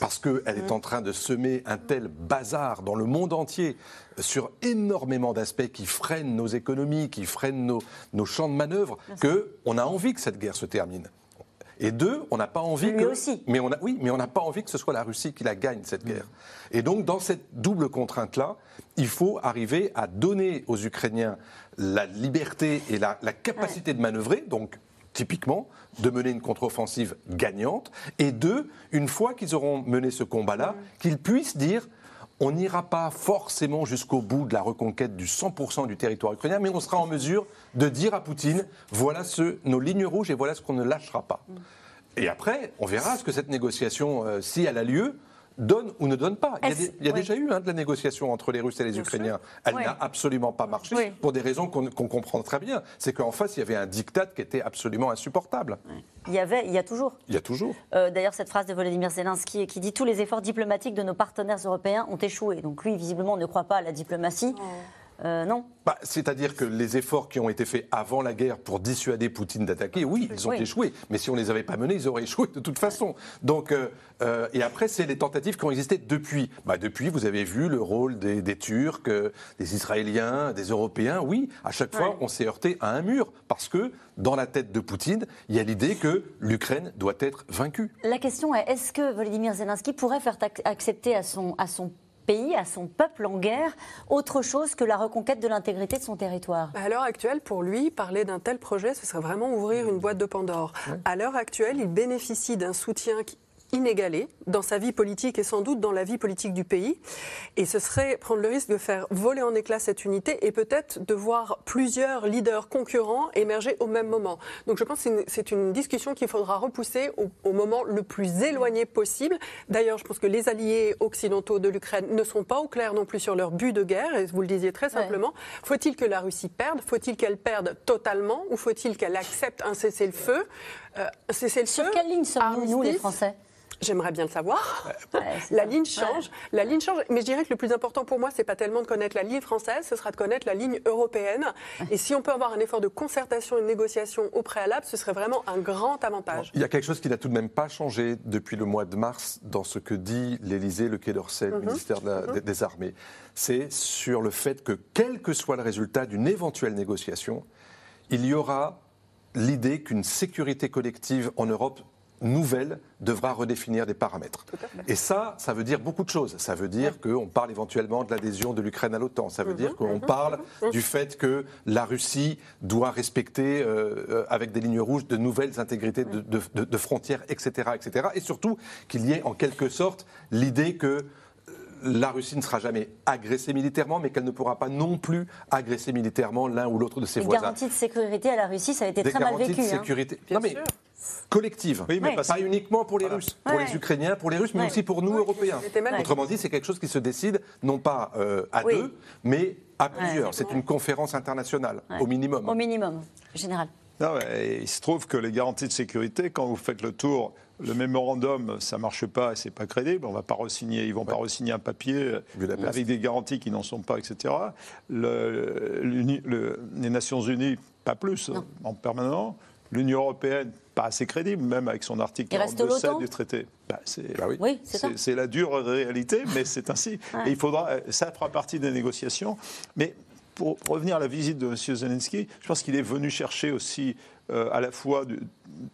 parce qu'elle est mm. en train de semer un tel bazar dans le monde entier sur énormément d'aspects qui freinent nos économies, qui freinent nos, champs de manœuvre, qu'on a envie que cette guerre se termine. Et deux, on n'a pas envie Lui aussi. Mais on a, oui, mais on n'a pas envie que ce soit la Russie qui la gagne, cette guerre. Mm. Et donc, dans cette double contrainte-là, il faut arriver à donner aux Ukrainiens la liberté et la, capacité de manœuvrer, donc typiquement, de mener une contre-offensive gagnante, et deux, une fois qu'ils auront mené ce combat-là, qu'ils puissent dire on n'ira pas forcément jusqu'au bout de la reconquête du 100% du territoire ukrainien, mais on sera en mesure de dire à Poutine, voilà ce, nos lignes rouges et voilà ce qu'on ne lâchera pas. Et après, on verra ce que cette négociation, euh, si elle a lieu, donne ou ne donne pas. Il y a, déjà eu hein, de la négociation entre les Russes et les Ukrainiens. Elle n'a absolument pas marché pour des raisons qu'on comprend très bien. C'est qu'en face, il y avait un diktat qui était absolument insupportable. Il y avait, il y a toujours. Il y a toujours. Euh, d'ailleurs, cette phrase de Volodymyr Zelensky qui dit tous les efforts diplomatiques de nos partenaires européens ont échoué. Donc lui, visiblement, ne croit pas à la diplomatie. Oh. Euh, non. Bah, c'est-à-dire que les efforts qui ont été faits avant la guerre pour dissuader Poutine d'attaquer, oui, ils ont échoué. Mais si on ne les avait pas menés, ils auraient échoué de toute façon. Donc, euh, euh, et après, c'est les tentatives qui ont existé depuis. Bah, depuis, vous avez vu le rôle des, Turcs, des Israéliens, des Européens. Oui, à chaque fois, on s'est heurté à un mur parce que dans la tête de Poutine, il y a l'idée que l'Ukraine doit être vaincue. La question est est-ce que Volodymyr Zelensky pourrait faire accepter à son, à son pays, à son peuple en guerre, autre chose que la reconquête de l'intégrité de son territoire. À l'heure actuelle, pour lui, parler d'un tel projet, ce serait vraiment ouvrir une boîte de Pandore. À l'heure actuelle, il bénéficie d'un soutien qui inégalé dans sa vie politique et sans doute dans la vie politique du pays. Et ce serait prendre le risque de faire voler en éclats cette unité et peut-être de voir plusieurs leaders concurrents émerger au même moment. Donc je pense que c'est une, discussion qu'il faudra repousser au, moment le plus éloigné possible. D'ailleurs, je pense que les alliés occidentaux de l'Ukraine ne sont pas au clair non plus sur leur but de guerre, et vous le disiez très simplement. Faut-il que la Russie perde? Faut-il qu'elle perde totalement? Ou faut-il qu'elle accepte un cessez-le-feu? Euh, cessez-le-feu Sur quelle ligne sommes-nous, nous, les Français? J'aimerais bien le savoir. la ligne change. La ligne change. Mais je dirais que le plus important pour moi, c'est pas tellement de connaître la ligne française, ce sera de connaître la ligne européenne. Et si on peut avoir un effort de concertation et de négociation au préalable, ce serait vraiment un grand avantage. Il y a quelque chose qui n'a tout de même pas changé depuis le mois de mars dans ce que dit l'Élysée, le Quai d'Orsay, le mhm. ministère mhm. des Armées. C'est sur le fait que, quel que soit le résultat d'une éventuelle négociation, il y aura l'idée qu'une sécurité collective en Europe nouvelle devra redéfinir des paramètres. Et ça, ça veut dire beaucoup de choses. Ça veut dire qu'on parle éventuellement de l'adhésion de l'Ukraine à l'OTAN. Ça veut dire qu'on mhm. parle mhm. du fait que la Russie doit respecter, euh, euh, avec des lignes rouges, de nouvelles intégrités de, frontières, etc., etc. Et surtout qu'il y ait en quelque sorte l'idée que euh, la Russie ne sera jamais agressée militairement, mais qu'elle ne pourra pas non plus agresser militairement l'un ou l'autre de ses voisins. Les garanties de sécurité à la Russie, ça a été très mal vécu. De hein. sécurité. non, mais collective. Oui, mais pas uniquement pour les Russes, pour les Ukrainiens, pour les Russes, mais aussi pour nous, Européens. Autrement dit, c'est quelque chose qui se décide non pas euh, à deux, mais à plusieurs. c'est une conférence internationale, au minimum. Au minimum, général. il se trouve que les garanties de sécurité, quand vous faites le tour, le mémorandum, ça marche pas, c'est pas crédible. On va pas resigner, ils vont pas resigner un papier avec des garanties qui n'en sont pas, etc. les Nations Unies, pas plus, en permanent. L'Union européenne, pas assez crédible, même avec son article 47 du traité. Bah, bah oui. c'est la dure réalité, mais c'est ainsi. Et il faudra, ça fera partie des négociations. Mais pour revenir à la visite de M. Zelensky, je pense qu'il est venu chercher aussi euh, à la fois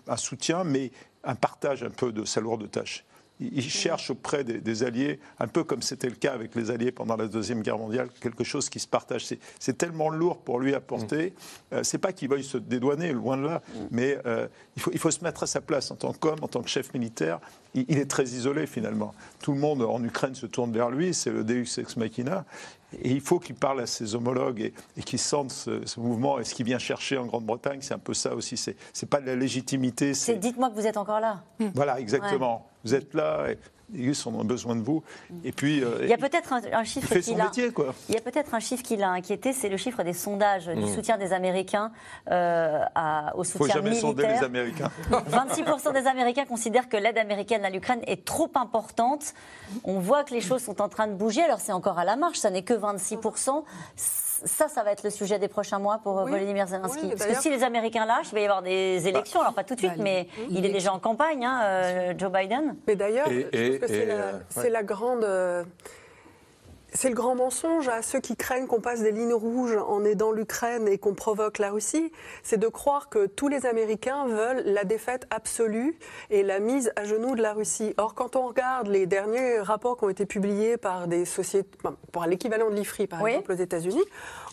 un soutien, mais un partage un peu de sa lourde tâche il cherche auprès des, alliés, un peu comme c'était le cas avec les alliés pendant la Deuxième Guerre mondiale, quelque chose qui se partage. C'est tellement lourd pour lui à porter. Mm. Euh, c'est pas qu'il veuille se dédouaner, loin de là, mm. mais euh, il, faut, il faut se mettre à sa place en tant qu'homme, en tant que chef militaire. Il, est très isolé finalement. Tout le monde en Ukraine se tourne vers lui, c'est le Deus ex machina. Et il faut qu'il parle à ses homologues et, qu'il sente ce, mouvement. Et ce qu'il vient chercher en Grande-Bretagne, c'est un peu ça aussi. C'est, c'est pas de la légitimité. C'est dites-moi que vous êtes encore là. Voilà, exactement. Vous êtes là. Et, on a besoin de vous. Et puis, euh, il y a peut-être un, chiffre qui l'a. Il y a peut-être un chiffre qui l'a inquiété, c'est le chiffre des sondages du mmh. soutien des Américains euh, à, au soutien Faut jamais Sonder les Américains. 26% des Américains considèrent que l'aide américaine à l'Ukraine est trop importante. On voit que les choses sont en train de bouger. Alors c'est encore à la marche, ça n'est que 26% ça, ça va être le sujet des prochains mois pour Volodymyr Zelensky. Parce que si les Américains lâchent, il va y avoir des bah, élections. Alors pas tout de suite, bah, mais il, est déjà en campagne, hein, euh, Joe Biden. Mais d'ailleurs, c'est la, grande. C'est le grand mensonge à ceux qui craignent qu'on passe des lignes rouges en aidant l'Ukraine et qu'on provoque la Russie, c'est de croire que tous les Américains veulent la défaite absolue et la mise à genoux de la Russie. Or, quand on regarde les derniers rapports qui ont été publiés par des sociétés, pour l'équivalent de l'IFRI par exemple aux États-Unis,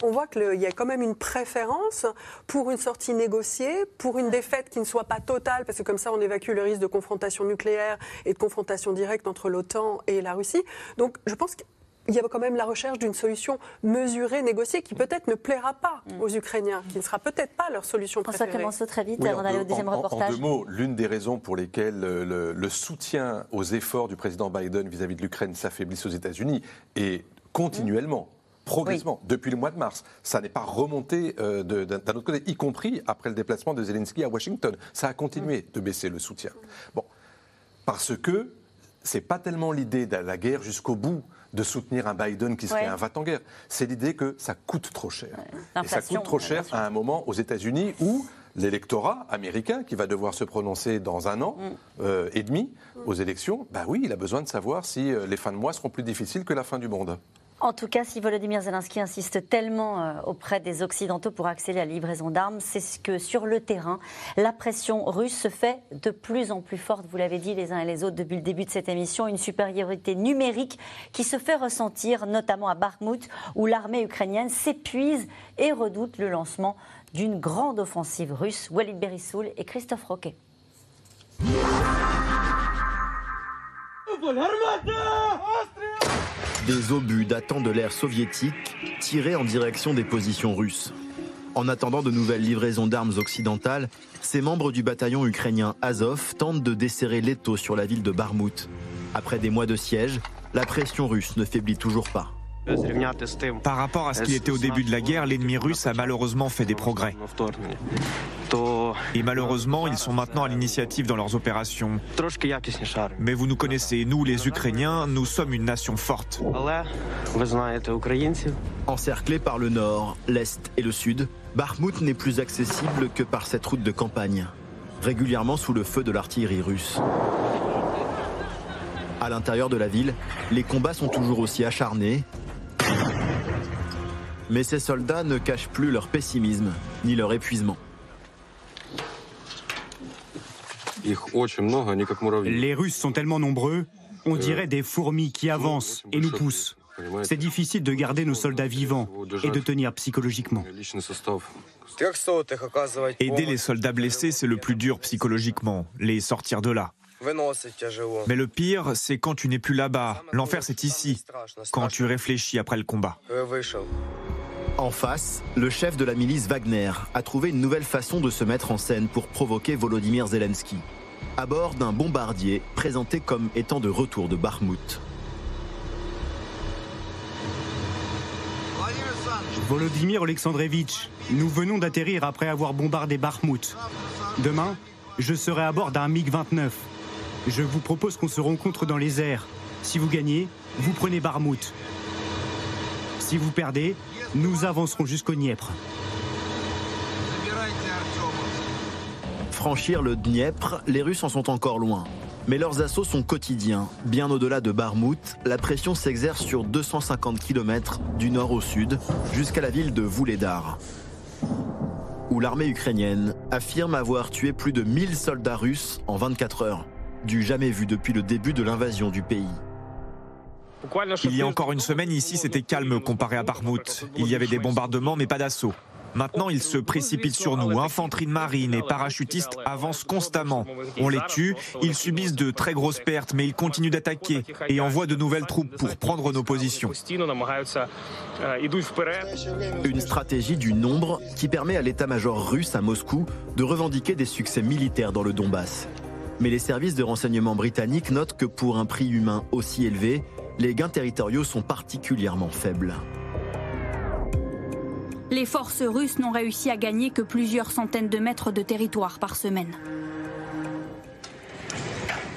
on voit qu'il y a quand même une préférence pour une sortie négociée, pour une défaite qui ne soit pas totale, parce que comme ça on évacue le risque de confrontation nucléaire et de confrontation directe entre l'OTAN et la Russie. Donc je pense que il y a quand même la recherche d'une solution mesurée, négociée, qui peut-être ne plaira pas mm. aux Ukrainiens, qui ne sera peut-être pas leur solution préférée. Ça commence très vite avant d'aller au deuxième reportage. En deux mots, l'une des raisons pour lesquelles le, soutien aux efforts du président Biden vis-à-vis de l'Ukraine s'affaiblisse aux États-Unis et continuellement. progressivement, depuis le mois de mars. Ça n'est pas remonté euh, d'un autre côté, y compris après le déplacement de Zelensky à Washington. Ça a continué mm. de baisser le soutien. Bon, parce que c'est pas tellement l'idée de la guerre jusqu'au bout de soutenir un Biden qui serait un va en guerre. C'est l'idée que ça coûte trop cher. Et ça coûte trop cher à un moment aux États-Unis où l'électorat américain, qui va devoir se prononcer dans un an mm. euh, et demi aux élections, bah oui, il a besoin de savoir si euh, les fins de mois seront plus difficiles que la fin du monde. En tout cas, si Volodymyr Zelensky insiste tellement euh, auprès des Occidentaux pour accélérer la livraison d'armes, c'est ce que sur le terrain, la pression russe se fait de plus en plus forte. Vous l'avez dit les uns et les autres depuis le début de cette émission, une supériorité numérique qui se fait ressentir notamment à Bakhmut, où l'armée ukrainienne s'épuise et redoute le lancement d'une grande offensive russe. Walid Berissoul et Christophe Roquet. Des obus datant de l'ère soviétique tirés en direction des positions russes. En attendant de nouvelles livraisons d'armes occidentales, ces membres du bataillon ukrainien Azov tentent de desserrer l'étau sur la ville de Barmout. Après des mois de siège, la pression russe ne faiblit toujours pas. Par rapport à ce qu'il était au début de la guerre, l'ennemi russe a malheureusement fait des progrès. Et malheureusement, ils sont maintenant à l'initiative dans leurs opérations. Mais vous nous connaissez, nous les Ukrainiens, nous sommes une nation forte. Encerclé par le nord, l'est et le sud, Bakhmut n'est plus accessible que par cette route de campagne, régulièrement sous le feu de l'artillerie russe. À l'intérieur de la ville, les combats sont toujours aussi acharnés, mais ces soldats ne cachent plus leur pessimisme ni leur épuisement. Les Russes sont tellement nombreux, on dirait des fourmis qui avancent et nous poussent. C'est difficile de garder nos soldats vivants et de tenir psychologiquement. Aider les soldats blessés, c'est le plus dur psychologiquement, les sortir de là. Mais le pire, c'est quand tu n'es plus là-bas. L'enfer, c'est ici, quand tu réfléchis après le combat. En face, le chef de la milice Wagner a trouvé une nouvelle façon de se mettre en scène pour provoquer Volodymyr Zelensky, à bord d'un bombardier présenté comme étant de retour de Bakhmut. Volodymyr Alexandrevitch, nous venons d'atterrir après avoir bombardé Bakhmut. Demain, je serai à bord d'un MiG-29. Je vous propose qu'on se rencontre dans les airs. Si vous gagnez, vous prenez Bakhmut. Si vous perdez, nous avancerons jusqu'au Dniepr. Franchir le Dniepr, les Russes en sont encore loin. Mais leurs assauts sont quotidiens. Bien au-delà de Barmout, la pression s'exerce sur 250 km du nord au sud, jusqu'à la ville de Vuledar, où l'armée ukrainienne affirme avoir tué plus de 1000 soldats russes en 24 heures, du jamais vu depuis le début de l'invasion du pays. Il y a encore une semaine, ici, c'était calme comparé à Barmouth. Il y avait des bombardements, mais pas d'assaut. Maintenant, ils se précipitent sur nous. Infanterie de marine et parachutistes avancent constamment. On les tue, ils subissent de très grosses pertes, mais ils continuent d'attaquer et envoient de nouvelles troupes pour prendre nos positions. Une stratégie du nombre qui permet à l'état-major russe à Moscou de revendiquer des succès militaires dans le Donbass. Mais les services de renseignement britanniques notent que pour un prix humain aussi élevé, les gains territoriaux sont particulièrement faibles. Les forces russes n'ont réussi à gagner que plusieurs centaines de mètres de territoire par semaine.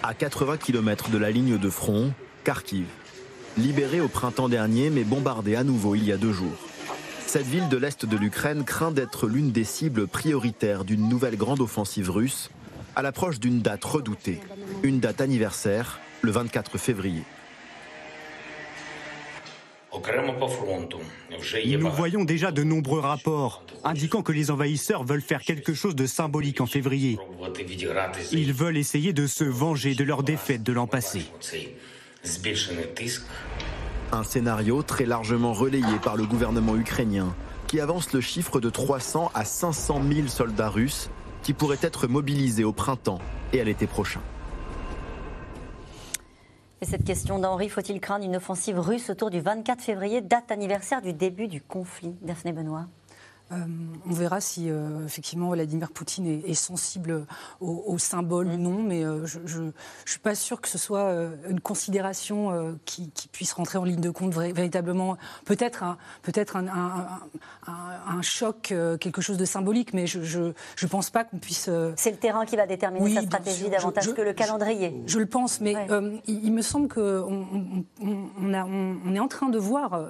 À 80 km de la ligne de front, Kharkiv. Libérée au printemps dernier mais bombardée à nouveau il y a deux jours. Cette ville de l'Est de l'Ukraine craint d'être l'une des cibles prioritaires d'une nouvelle grande offensive russe à l'approche d'une date redoutée, une date anniversaire, le 24 février. Nous voyons déjà de nombreux rapports indiquant que les envahisseurs veulent faire quelque chose de symbolique en février. Ils veulent essayer de se venger de leur défaite de l'an passé. Un scénario très largement relayé par le gouvernement ukrainien, qui avance le chiffre de 300 à 500 000 soldats russes qui pourraient être mobilisés au printemps et à l'été prochain. Et cette question d'Henri, faut-il craindre une offensive russe autour du 24 février, date anniversaire du début du conflit? Daphné Benoît euh, on verra si euh, effectivement Vladimir Poutine est, sensible au, symbole ou non, mais euh, je ne suis pas sûre que ce soit une considération qui, puisse rentrer en ligne de compte véritablement. Peut-être un, peut un, un, choc, quelque chose de symbolique, mais je ne pense pas qu'on puisse. C'est le terrain qui va déterminer sa stratégie davantage que le calendrier. Je le pense, mais il, me semble qu'on on, est en train de voir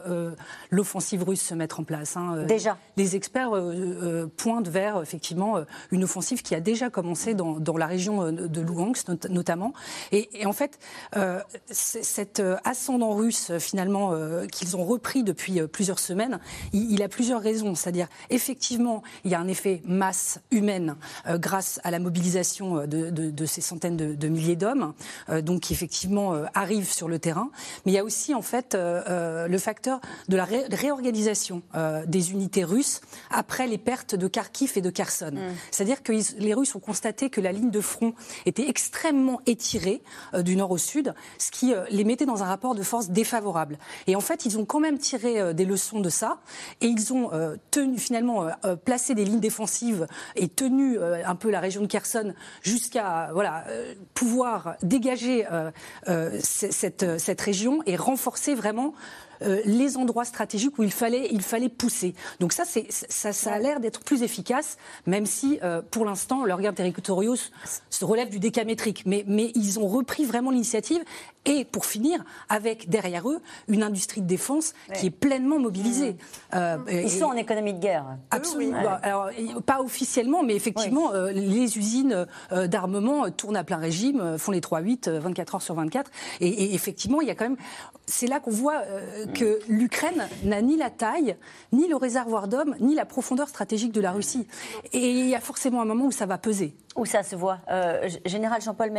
l'offensive russe se mettre en place. Hein. Déjà. Les experts euh, euh, pointent vers effectivement euh, une offensive qui a déjà commencé dans, la région de Lugansk notamment. Et, en fait, cet ascendant russe finalement qu'ils ont repris depuis plusieurs semaines, il, a plusieurs raisons. C'est-à-dire effectivement, il y a un effet masse humaine grâce à la mobilisation de, ces centaines de, milliers d'hommes, donc qui effectivement arrivent sur le terrain. Mais il y a aussi en fait le facteur de la réorganisation des unités russes après les pertes de Kharkiv et de Kherson. Mm. C'est-à-dire que les Russes ont constaté que la ligne de front était extrêmement étirée euh, du nord au sud, ce qui euh, les mettait dans un rapport de force défavorable. Et en fait, ils ont quand même tiré euh, des leçons de ça et ils ont tenu finalement placé des lignes défensives et tenu un peu la région de Kherson jusqu'à voilà pouvoir dégager cette, cette région et renforcer vraiment euh, les endroits stratégiques où il fallait, il fallait pousser. Donc ça, ça, ça a l'air d'être plus efficace, même si euh, pour l'instant, leurs gains territoriaux se relèvent du décamétrique. Mais, mais ils ont repris vraiment l'initiative et pour finir, avec derrière eux une industrie de défense qui est pleinement mobilisée. Mmh. Euh, ils sont en économie de guerre. Absolument. Alors, pas officiellement, mais effectivement, les usines d'armement tournent à plein régime, font les 3-8, 24 heures sur 24. Et, et, effectivement, il y a quand même. C'est là qu'on voit que l'Ukraine n'a ni la taille, ni le réservoir d'hommes, ni la profondeur stratégique de la Russie. Et il y a forcément un moment où ça va peser. Où ça se voit. Euh, général Jean-Paul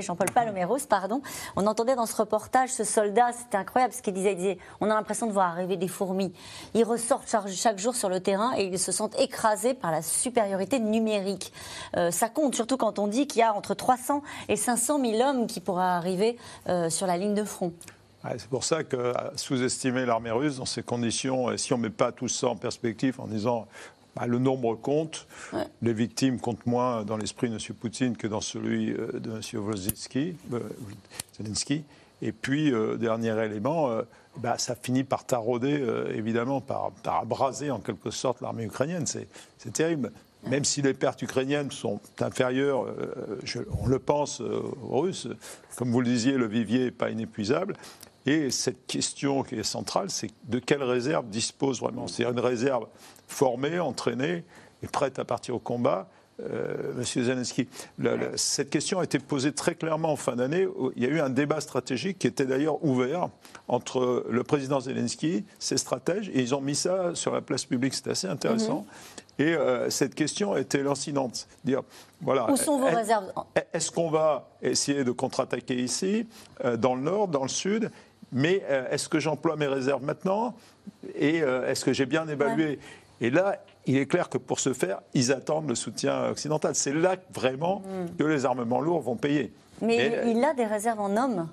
Jean Paloméros, pardon, on entendait dans ce reportage ce soldat, c'était incroyable ce qu'il disait, il disait, on a l'impression de voir arriver des fourmis. Ils ressortent chaque jour sur le terrain et ils se sentent écrasés par la supériorité numérique. Euh, ça compte, surtout quand on dit qu'il y a entre 300 et 500 000 hommes qui pourraient arriver euh, sur la ligne de front c'est pour ça que sous-estimer l'armée russe dans ces conditions, si on ne met pas tout ça en perspective en disant bah, le nombre compte, les victimes comptent moins dans l'esprit de M. Poutine que dans celui euh, de M. Euh, Zelensky. Et puis, euh, dernier élément, bah, ça finit par tarauder, évidemment, par, par, abraser en quelque sorte l'armée ukrainienne. C'est terrible. Même si les pertes ukrainiennes sont inférieures, on le pense, aux Russes, comme vous le disiez, le vivier n'est pas inépuisable. Et cette question qui est centrale, c'est de quelle réserve dispose vraiment C'est une réserve formée, entraînée et prête à partir au combat. Euh, Monsieur Zelensky, cette question a été posée très clairement en fin d'année. Il y a eu un débat stratégique qui était d'ailleurs ouvert entre le président Zelensky, ses stratèges, et ils ont mis ça sur la place publique. C'était assez intéressant. Mhm. Et euh, cette question était lancinante. Dire, voilà, Où sont vos réserves? Est-ce qu'on va essayer de contre-attaquer ici, euh, dans le nord, dans le sud? Mais euh, est-ce que j'emploie mes réserves maintenant? Et euh, est-ce que j'ai bien évalué? Et là, il est clair que pour ce faire, ils attendent le soutien occidental. C'est là vraiment mm. que les armements lourds vont payer. Mais, il a des réserves en hommes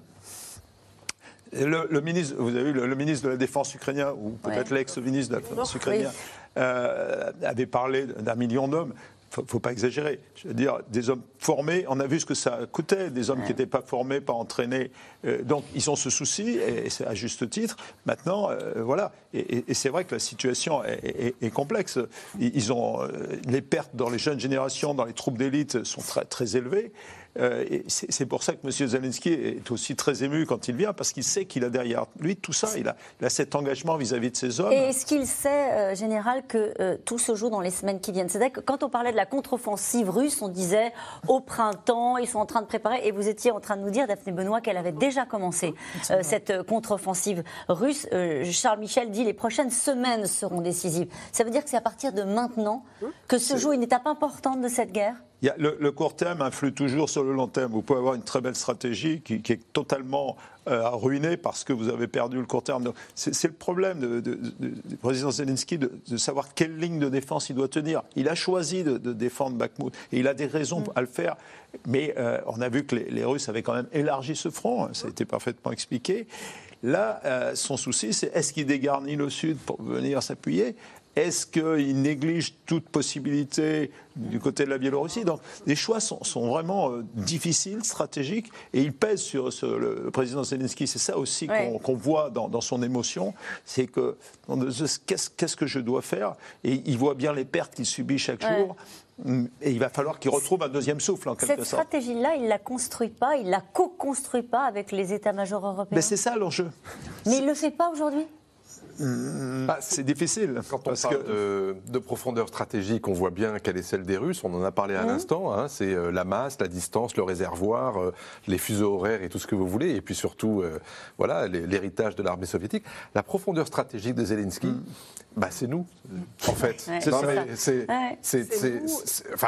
le, ministre, vous avez vu, le, ministre de la Défense ukrainien, ou peut-être l'ex-ministre de la Défense ukrainien, euh, avait parlé d'un million d'hommes faut, faut pas exagérer. Je veux dire, des hommes formés, on a vu ce que ça coûtait, des hommes qui n'étaient pas formés, pas entraînés. Euh, donc, ils ont ce souci, et c'est à juste titre. Maintenant, euh, voilà. Et, c'est vrai que la situation est, complexe. Ils ont, euh, les pertes dans les jeunes générations, dans les troupes d'élite, sont très, très élevées. Euh, c'est pour ça que M. Zelensky est aussi très ému quand il vient, parce qu'il sait qu'il a derrière lui tout ça. Il a, cet engagement vis-à-vis de ses hommes. Et est-ce qu'il sait, euh, Général, que euh, tout se joue dans les semaines qui viennent? C'est-à-dire que quand on parlait de la contre-offensive russe, on disait au printemps, ils sont en train de préparer, et vous étiez en train de nous dire, Daphné Benoît, qu'elle avait déjà commencé cette contre-offensive russe. Charles Michel dit les prochaines semaines seront décisives. Ça veut dire que c'est à partir de maintenant que se joue une étape importante de cette guerre? Le, court terme influe toujours sur le long terme. Vous pouvez avoir une très belle stratégie qui, est totalement euh, ruinée parce que vous avez perdu le court terme. C'est le problème du président Zelensky de, savoir quelle ligne de défense il doit tenir. Il a choisi de, défendre Bakhmut et il a des raisons à le faire. Mais euh, on a vu que les, Russes avaient quand même élargi ce front. Hein, ça a été parfaitement expliqué. Là, euh, son souci, c'est est-ce qu'il dégarnit le sud pour venir s'appuyer? Est-ce qu'il néglige toute possibilité du côté de la Biélorussie? Donc les choix sont, vraiment euh, difficiles, stratégiques, et ils pèsent sur, le président Zelensky. C'est ça aussi qu'on voit dans, son émotion, c'est que qu'est-ce que je dois faire? Et il voit bien les pertes qu'il subit chaque jour. Et il va falloir qu'il retrouve un deuxième souffle, en quelque sorte. Cette stratégie-là, il ne la construit pas, il ne la co-construit pas avec les états-majors européens? Mais c'est ça l'enjeu. Mais il ne le fait pas aujourd'hui? Bah, c'est difficile. Quand on parle de, profondeur stratégique, on voit bien quelle est celle des Russes. On en a parlé à mmh. l'instant. Hein. c'est euh, la masse, la distance, le réservoir, euh, les fuseaux horaires et tout ce que vous voulez. Et puis surtout, euh, voilà, l'héritage de l'armée soviétique. La profondeur stratégique de Zelensky, mmh. bah, c'est nous, en fait. c'est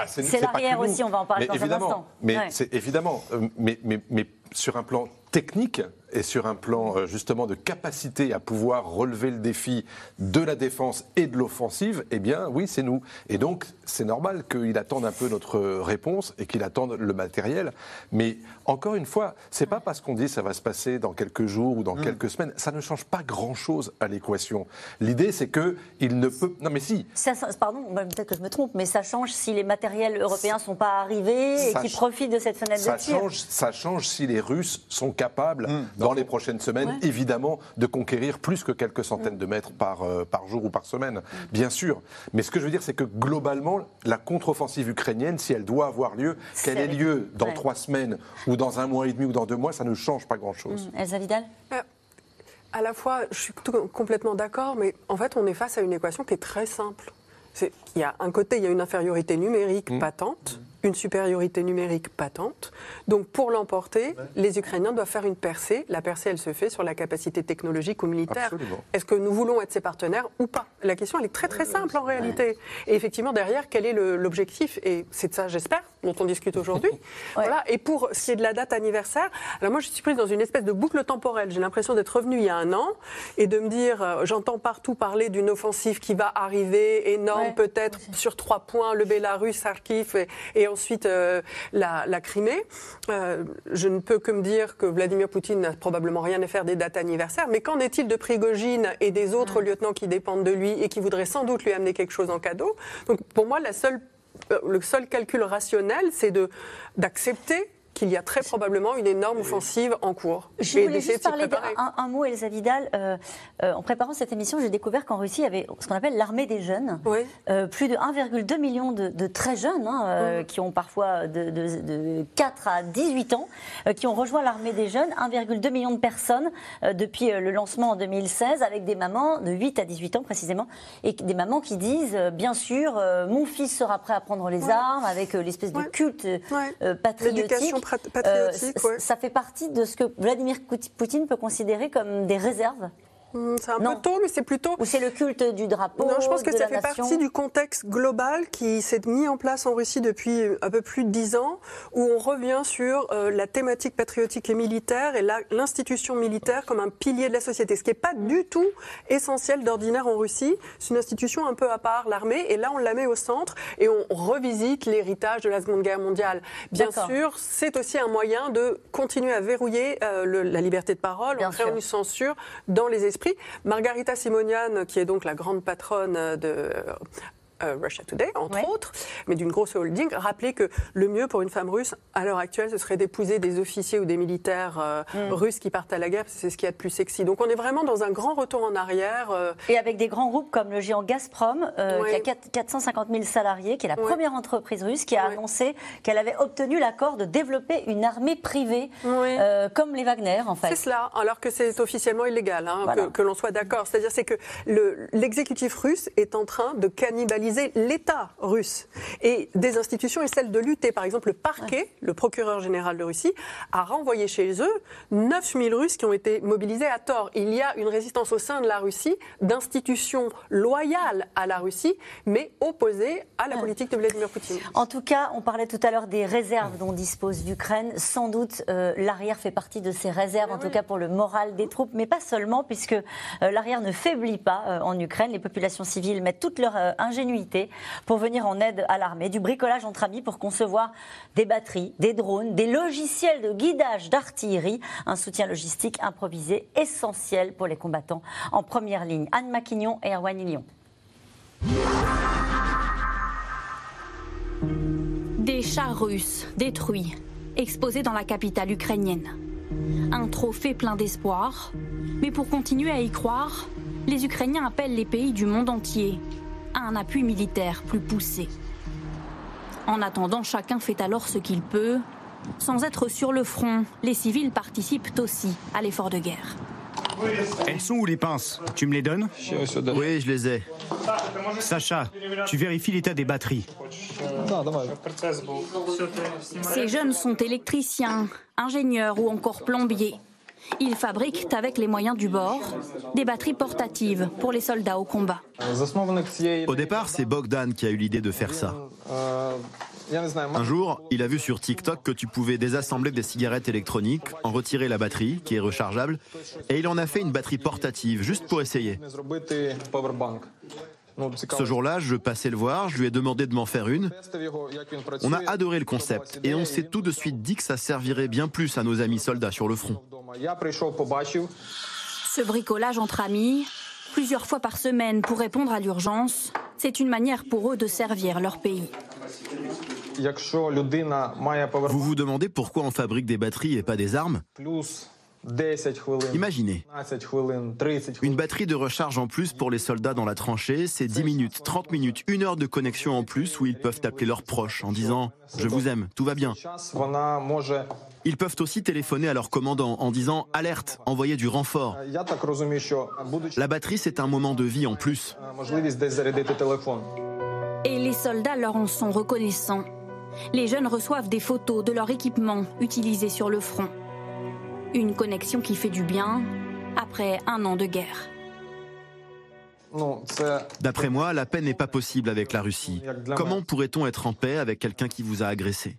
C'est l'arrière aussi, on va en parler dans un instant. Mais c'est évidemment, mais, mais, mais sur un plan technique, et sur un plan euh, justement de capacité à pouvoir relever le défi de la défense et de l'offensive, eh bien oui, c'est nous. Et donc c'est normal qu'il attende un peu notre réponse et qu'il attende le matériel. Mais encore une fois, c'est pas parce qu'on dit ça va se passer dans quelques jours ou dans mm. quelques semaines, ça ne change pas grand-chose à l'équation. L'idée c'est que il ne peut. Non mais si. pardon, peut-être que je me trompe, mais ça change si les matériels européens sont pas arrivés et qu'ils profitent de cette fenêtre ça de tir. Change, ça change si les Russes sont capables. Mm dans les prochaines semaines, évidemment, de conquérir plus que quelques centaines de mètres par, euh, par jour ou par semaine, bien sûr. Mais ce que je veux dire, c'est que globalement, la contre-offensive ukrainienne, si elle doit avoir lieu, qu'elle ait lieu dans trois semaines ou dans un mois et demi ou dans deux mois, ça ne change pas grand-chose. Mmh. Elsa Vidal euh, À la fois, je suis complètement d'accord, mais en fait, on est face à une équation qui est très simple. Il y a un côté, il y a une infériorité numérique mmh. patente une supériorité numérique patente. Donc pour l'emporter, les Ukrainiens doivent faire une percée. La percée, elle se fait sur la capacité technologique ou militaire. Est-ce que nous voulons être ses partenaires ou pas? La question, elle est très très simple en réalité. Et effectivement, derrière, quel est l'objectif? Et c'est de ça, j'espère, dont on discute aujourd'hui. voilà. Et pour ce qui est de la date anniversaire, alors moi je suis prise dans une espèce de boucle temporelle. J'ai l'impression d'être revenue il y a un an et de me dire, euh, j'entends partout parler d'une offensive qui va arriver, énorme peut-être sur trois points, le Bélarus, Kharkiv et, et ensuite euh, la, Crimée. Euh, je ne peux que me dire que Vladimir Poutine n'a probablement rien à faire des dates anniversaires, mais qu'en est-il de Prigogine et des autres lieutenants qui dépendent de lui et qui voudraient sans doute lui amener quelque chose en cadeau? Donc pour moi, la seule, euh, le seul calcul rationnel, c'est d'accepter qu'il y a très probablement une énorme offensive en cours. Je voulais juste parler d'un un, mot, Elsa Vidal. Euh, euh, en préparant cette émission, j'ai découvert qu'en Russie, il y avait ce qu'on appelle l'armée des jeunes. Euh, plus de 1,2 million de, très jeunes, hein, qui ont parfois de, 4 à 18 ans, qui ont rejoint l'armée des jeunes. 1,2 million de personnes depuis le lancement en 2016, avec des mamans de 8 à 18 ans précisément, et des mamans qui disent, bien sûr, mon fils sera prêt à prendre les armes, avec l'espèce de culte patriotique. Euh, ça fait partie de ce que Vladimir Poutine peut considérer comme des réserves c'est un peu tôt, mais c'est plutôt. Ou c'est le culte du drapeau Non, je pense que ça fait partie du contexte global qui s'est mis en place en Russie depuis un peu plus de dix ans, où on revient sur euh, la thématique patriotique et militaire et l'institution militaire comme un pilier de la société, ce qui n'est pas du tout essentiel d'ordinaire en Russie. C'est une institution un peu à part, l'armée, et là on la met au centre et on revisite l'héritage de la Seconde Guerre mondiale. Bien sûr, c'est aussi un moyen de continuer à verrouiller euh, la liberté de parole en créant une censure dans les esprits Margarita Simonian, qui est donc la grande patronne de euh, Russia Today, entre autres, mais d'une grosse holding, rappeler que le mieux pour une femme russe, à l'heure actuelle, ce serait d'épouser des officiers ou des militaires euh, mm. russes qui partent à la guerre, parce que c'est ce qui est de plus sexy. Donc on est vraiment dans un grand retour en arrière. Euh. Et avec des grands groupes comme le géant Gazprom, qui a 450 000 salariés, qui est la première entreprise russe qui a annoncé qu'elle avait obtenu l'accord de développer une armée privée, comme les Wagner, en fait. C'est cela, alors que c'est officiellement illégal, hein, que, que l'on soit d'accord. C'est-à-dire c'est que l'exécutif russe est en train de cannibaliser l'État russe et des institutions et celles de lutter. Par exemple, le parquet, le procureur général de Russie, a renvoyé chez eux 9000 Russes qui ont été mobilisés à tort. Il y a une résistance au sein de la Russie d'institutions loyales à la Russie, mais opposées à la politique de Vladimir Poutine. En tout cas, on parlait tout à l'heure des réserves dont dispose l'Ukraine. Sans doute, euh, l'arrière fait partie de ces réserves, en tout cas pour le moral des troupes, mais pas seulement, puisque euh, l'arrière ne faiblit pas euh, en Ukraine. Les populations civiles mettent toute leur ingénuité pour venir en aide à l'armée, du bricolage entre amis pour concevoir des batteries, des drones, des logiciels de guidage d'artillerie, un soutien logistique improvisé essentiel pour les combattants en première ligne. Anne Maquignon et Erwan Lyon. Des chars russes détruits, exposés dans la capitale ukrainienne. Un trophée plein d'espoir, mais pour continuer à y croire, les Ukrainiens appellent les pays du monde entier à un appui militaire plus poussé. En attendant, chacun fait alors ce qu'il peut. Sans être sur le front, les civils participent aussi à l'effort de guerre. Elles sont où les pinces? Tu me les donnes? Oui, je les ai. Sacha, tu vérifies l'état des batteries. Ces jeunes sont électriciens, ingénieurs ou encore plombiers. Ils fabriquent avec les moyens du bord des batteries portatives pour les soldats au combat. Au départ, c'est Bogdan qui a eu l'idée de faire ça. Un jour, il a vu sur TikTok que tu pouvais désassembler des cigarettes électroniques, en retirer la batterie, qui est rechargeable, et il en a fait une batterie portative, juste pour essayer. Ce jour-là, je passais le voir, je lui ai demandé de m'en faire une. On a adoré le concept et on s'est tout de suite dit que ça servirait bien plus à nos amis soldats sur le front. Ce bricolage entre amis, plusieurs fois par semaine pour répondre à l'urgence, c'est une manière pour eux de servir leur pays. Vous vous demandez pourquoi on fabrique des batteries et pas des armes? Imaginez, une batterie de recharge en plus pour les soldats dans la tranchée, c'est 10 minutes, 30 minutes, une heure de connexion en plus où ils peuvent appeler leurs proches en disant ⁇ Je vous aime, tout va bien ⁇ Ils peuvent aussi téléphoner à leur commandant en disant ⁇ Alerte, envoyez du renfort ⁇ La batterie, c'est un moment de vie en plus. Et les soldats leur en sont reconnaissants. Les jeunes reçoivent des photos de leur équipement utilisé sur le front. Une connexion qui fait du bien après un an de guerre. D'après moi, la paix n'est pas possible avec la Russie. Comment pourrait-on être en paix avec quelqu'un qui vous a agressé?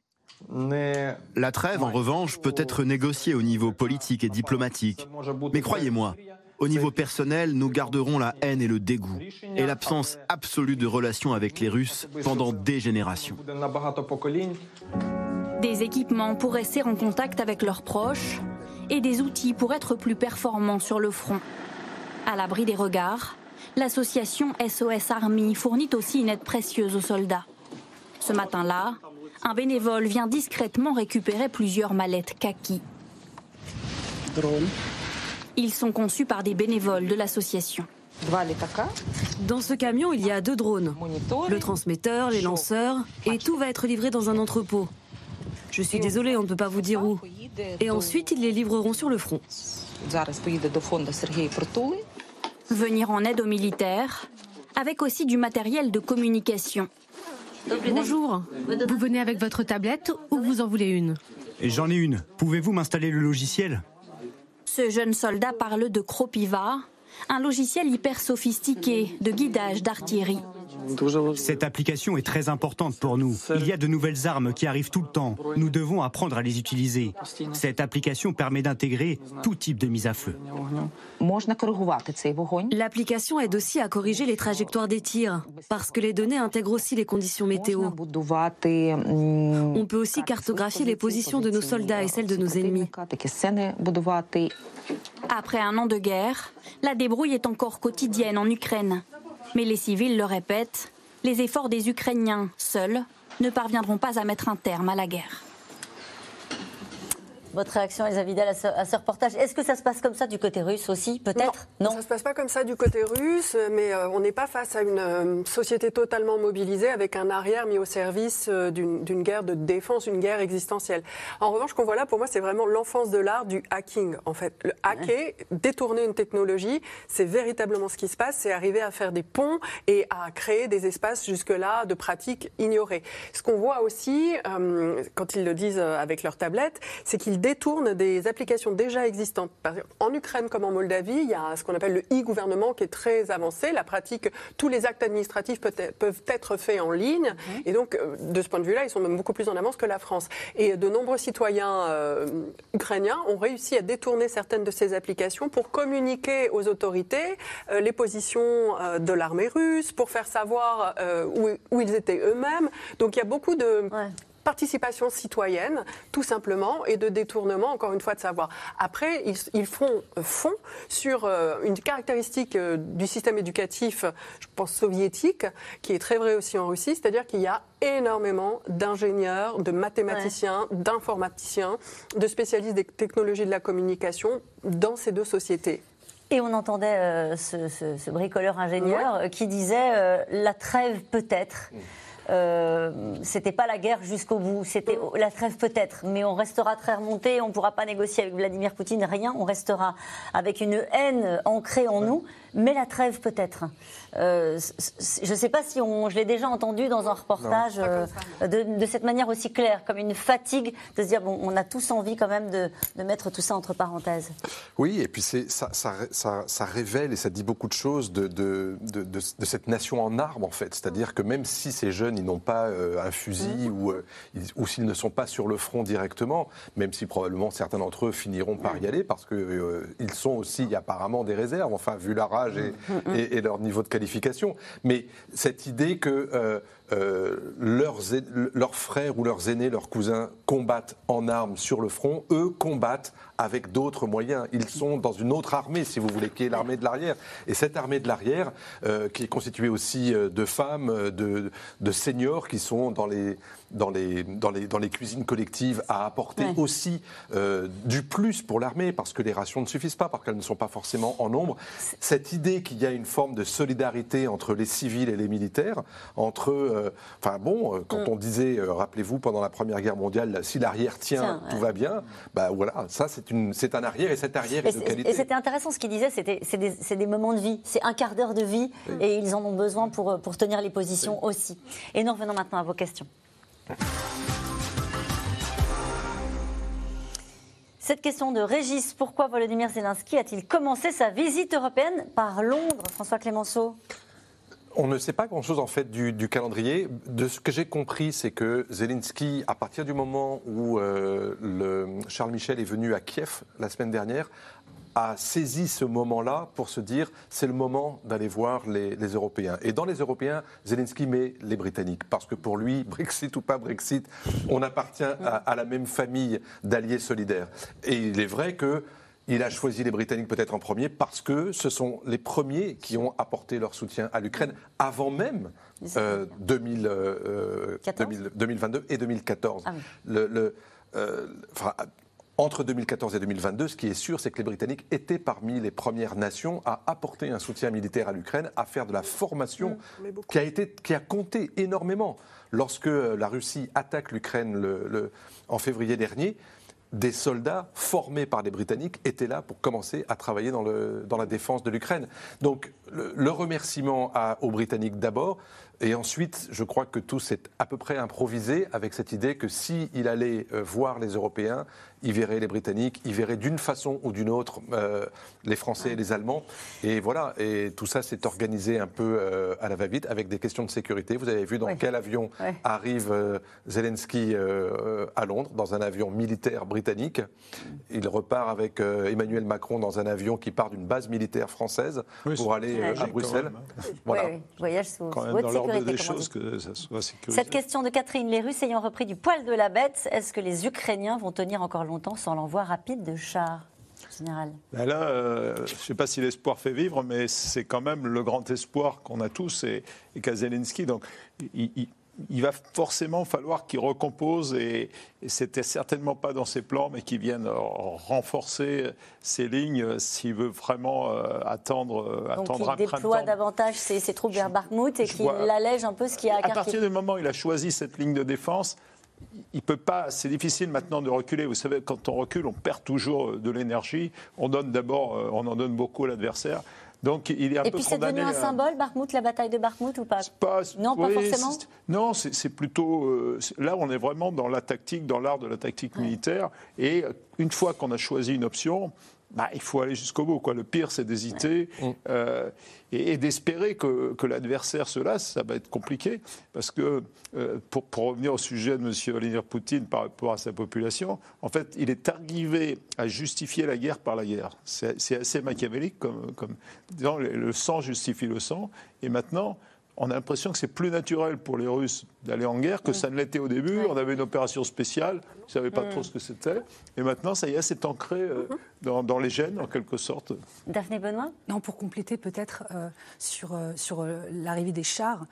La trêve, en revanche, peut être négociée au niveau politique et diplomatique. Mais croyez-moi, au niveau personnel, nous garderons la haine et le dégoût et l'absence absolue de relations avec les Russes pendant des générations. Des équipements pour rester en contact avec leurs proches, et des outils pour être plus performants sur le front. À l'abri des regards, l'association SOS Army fournit aussi une aide précieuse aux soldats. Ce matin-là, un bénévole vient discrètement récupérer plusieurs mallettes kaki. Ils sont conçus par des bénévoles de l'association. Dans ce camion, il y a deux drones, le transmetteur, les lanceurs, et tout va être livré dans un entrepôt. Je suis désolée, on ne peut pas vous dire où. Et ensuite, ils les livreront sur le front. Venir en aide aux militaires, avec aussi du matériel de communication. Bonjour, vous venez avec votre tablette ou vous en voulez une? J'en ai une. Pouvez-vous m'installer le logiciel? Ce jeune soldat parle de Cropiva, un logiciel hyper sophistiqué de guidage d'artillerie. Cette application est très importante pour nous. Il y a de nouvelles armes qui arrivent tout le temps. Nous devons apprendre à les utiliser. Cette application permet d'intégrer tout type de mise à feu. L'application aide aussi à corriger les trajectoires des tirs, parce que les données intègrent aussi les conditions météo. On peut aussi cartographier les positions de nos soldats et celles de nos ennemis. Après un an de guerre, la débrouille est encore quotidienne en Ukraine. Mais les civils le répètent, les efforts des Ukrainiens seuls ne parviendront pas à mettre un terme à la guerre. Votre réaction, Elsa Vidal, à ce, reportage Est-ce que ça se passe comme ça du côté russe aussi, peut-être? Non, ça ne se passe pas comme ça du côté russe, mais euh, on n'est pas face à une euh, société totalement mobilisée avec un arrière mis au service euh, d'une guerre de défense, une guerre existentielle. En revanche, ce qu'on voit là, pour moi, c'est vraiment l'enfance de l'art du hacking. En fait, le hacker, détourner une technologie, c'est véritablement ce qui se passe, c'est arriver à faire des ponts et à créer des espaces jusque-là de pratiques ignorées. Ce qu'on voit aussi, quand ils le disent avec leur tablette, c'est qu'ils détourne des applications déjà existantes. En Ukraine comme en Moldavie, il y a ce qu'on appelle le e-gouvernement qui est très avancé. La pratique, tous les actes administratifs peuvent être faits en ligne. Mhm. Et donc, euh, de ce point de vue-là, ils sont même beaucoup plus en avance que la France. Et de nombreux citoyens euh, ukrainiens ont réussi à détourner certaines de ces applications pour communiquer aux autorités euh, les positions de l'armée russe, pour faire savoir où, ils étaient eux-mêmes. Donc, il y a beaucoup de participation citoyenne, tout simplement, et de détournement, encore une fois, de savoir. Après, ils, font fond sur euh, une caractéristique euh, du système éducatif, je pense soviétique, qui est très vrai aussi en Russie, c'est-à-dire qu'il y a énormément d'ingénieurs, de mathématiciens, d'informaticiens, de spécialistes des technologies de la communication dans ces deux sociétés. Et on entendait euh, ce, bricoleur ingénieur qui disait la trêve peut-être. Mm. Euh, c'était pas la guerre jusqu'au bout, c'était la trêve peut-être, mais on restera très remonté, on ne pourra pas négocier avec Vladimir Poutine, rien, on restera avec une haine ancrée en nous mais la trêve peut-être. Euh, je ne sais pas si on, je l'ai déjà entendu dans un reportage euh, de, cette manière aussi claire, comme une fatigue de se dire bon, on a tous envie quand même de, mettre tout ça entre parenthèses. Oui, et puis ça, ça, ça, ça, révèle et ça dit beaucoup de choses de, de, cette nation en armes en fait. C'est-à-dire que même si ces jeunes ils n'ont pas euh, un fusil mmh. ou, ou s'ils ne sont pas sur le front directement, même si probablement certains d'entre eux finiront par y aller parce qu'ils sont aussi apparemment des réserves. Enfin, vu la Mm, mm, mm. et, leur niveau de Mais cette idée que euh, euh, leurs, leurs, frères ou leurs aînés, leurs cousins combattent en armes sur le front, eux combattent avec d'autres moyens. Ils sont dans une autre armée, si vous voulez, qui est l'armée de l'arrière. Et cette armée de l'arrière, euh, qui est constituée aussi de femmes, de, de seniors qui sont dans les dans les, dans les, dans les cuisines collectives à apporter aussi euh, du plus pour l'armée, parce que les rations ne suffisent pas, parce qu'elles ne sont pas forcément en nombre. Cette idée qu'il y a une forme de solidarité entre les civils et les militaires, entre. Euh, enfin bon, euh, quand mm. on disait, rappelez-vous, pendant la Première Guerre mondiale, si l'arrière tient, tout va bien, bah voilà, ça c'est un arrière et cet arrière est, de qualité. Et c'était intéressant ce qu'il disait, c'est des, des, moments de vie, c'est un quart d'heure de vie et ils en ont besoin pour, pour tenir les positions aussi. Et nous revenons maintenant à vos questions. Cette question de Régis, pourquoi Volodymyr Zelensky a-t-il commencé sa visite européenne par Londres, François Clémenceau on ne sait pas grand-chose en fait du, calendrier. De ce que j'ai compris, c'est que Zelensky, à partir du moment où euh, le Charles Michel est venu à Kiev la semaine dernière, a saisi ce moment-là pour se dire c'est le moment d'aller voir les, Européens. Et dans les Européens, Zelensky met les Britanniques parce que pour lui, Brexit ou pas Brexit, on appartient à, la même famille d'alliés solidaires. Et il est vrai que il a choisi les Britanniques peut-être en premier parce que ce sont les premiers qui ont apporté leur soutien à l'Ukraine avant même 2022 euh, euh, et 2014. Ah le, le euh, entre 2014 et 2022, ce qui est sûr, c'est que les Britanniques étaient parmi les premières nations à apporter un soutien militaire à l'Ukraine, à faire de la formation mmh, qui, a été, qui a compté énormément. Lorsque la Russie attaque l'Ukraine en février dernier, des soldats formés par les Britanniques étaient là pour commencer à travailler dans, le, dans la défense de l'Ukraine. Donc le, remerciement aux Britanniques d'abord, et ensuite, je crois que tout s'est à peu près improvisé avec cette idée que s'il allait euh, voir les Européens, il verrait les Britanniques, il verrait d'une façon ou d'une autre euh, les Français et les Allemands. Et voilà, et tout ça s'est organisé un peu euh, à la va-vite avec des questions de sécurité. Vous avez vu dans quel avion arrive Zelensky à Londres, dans un avion militaire britannique. Il repart avec Emmanuel Macron dans un avion qui part d'une base militaire française pour aller à Bruxelles. Voilà. voyage sous, des choses que ça soit Cette question de Catherine, les Russes ayant repris du poil de la bête, est-ce que les Ukrainiens vont tenir encore longtemps sans l'envoi rapide de chars Général? Ben là, euh, je ne sais pas si l'espoir fait vivre, mais c'est quand même le grand espoir qu'on a tous et, et Kazelinski. Donc, il, il va forcément falloir qu'il recompose, et, et c'était certainement pas dans ses plans, mais qu'il vienne renforcer ses lignes s'il veut vraiment euh, attendre, euh, Donc attendre il déploie davantage ses, troupes vers Bakhmut et qu'il allège un peu ce qui a à À partir du moment où il a choisi cette ligne de défense, il peut pas. C'est difficile maintenant de reculer. Vous savez, quand on recule, on perd toujours de l'énergie. On donne d'abord, euh, on en donne beaucoup à l'adversaire. Donc il est un Et puis c'est devenu un symbole, Bakhmut, la bataille de Bakhmut ou pas, Non, pas forcément. Non, c'est plutôt. Euh, là, on est vraiment dans la tactique, dans l'art de la tactique militaire. Et une fois qu'on a choisi une option, bah, il faut aller jusqu'au bout. Quoi. Le pire, c'est d'hésiter mm. euh, et, d'espérer que, l'adversaire se lasse. Ça va être compliqué parce que, euh, pour, revenir au sujet de M. Vladimir Poutine par rapport à sa population, en fait, il est arrivé à justifier la guerre par la guerre. C'est assez machiavélique, comme, comme le sang justifie le sang. Et maintenant, on a l'impression que c'est plus naturel pour les Russes d'aller en guerre que mm. ça ne l'était au début. On avait une opération spéciale, ils ne savaient pas trop mm. ce que c'était. Et maintenant, ça y est, c'est ancré euh, mm-hmm. dans, les gènes, en quelque sorte. Daphné Benoît? Non, pour compléter peut-être euh, sur, euh, sur l'arrivée des chars,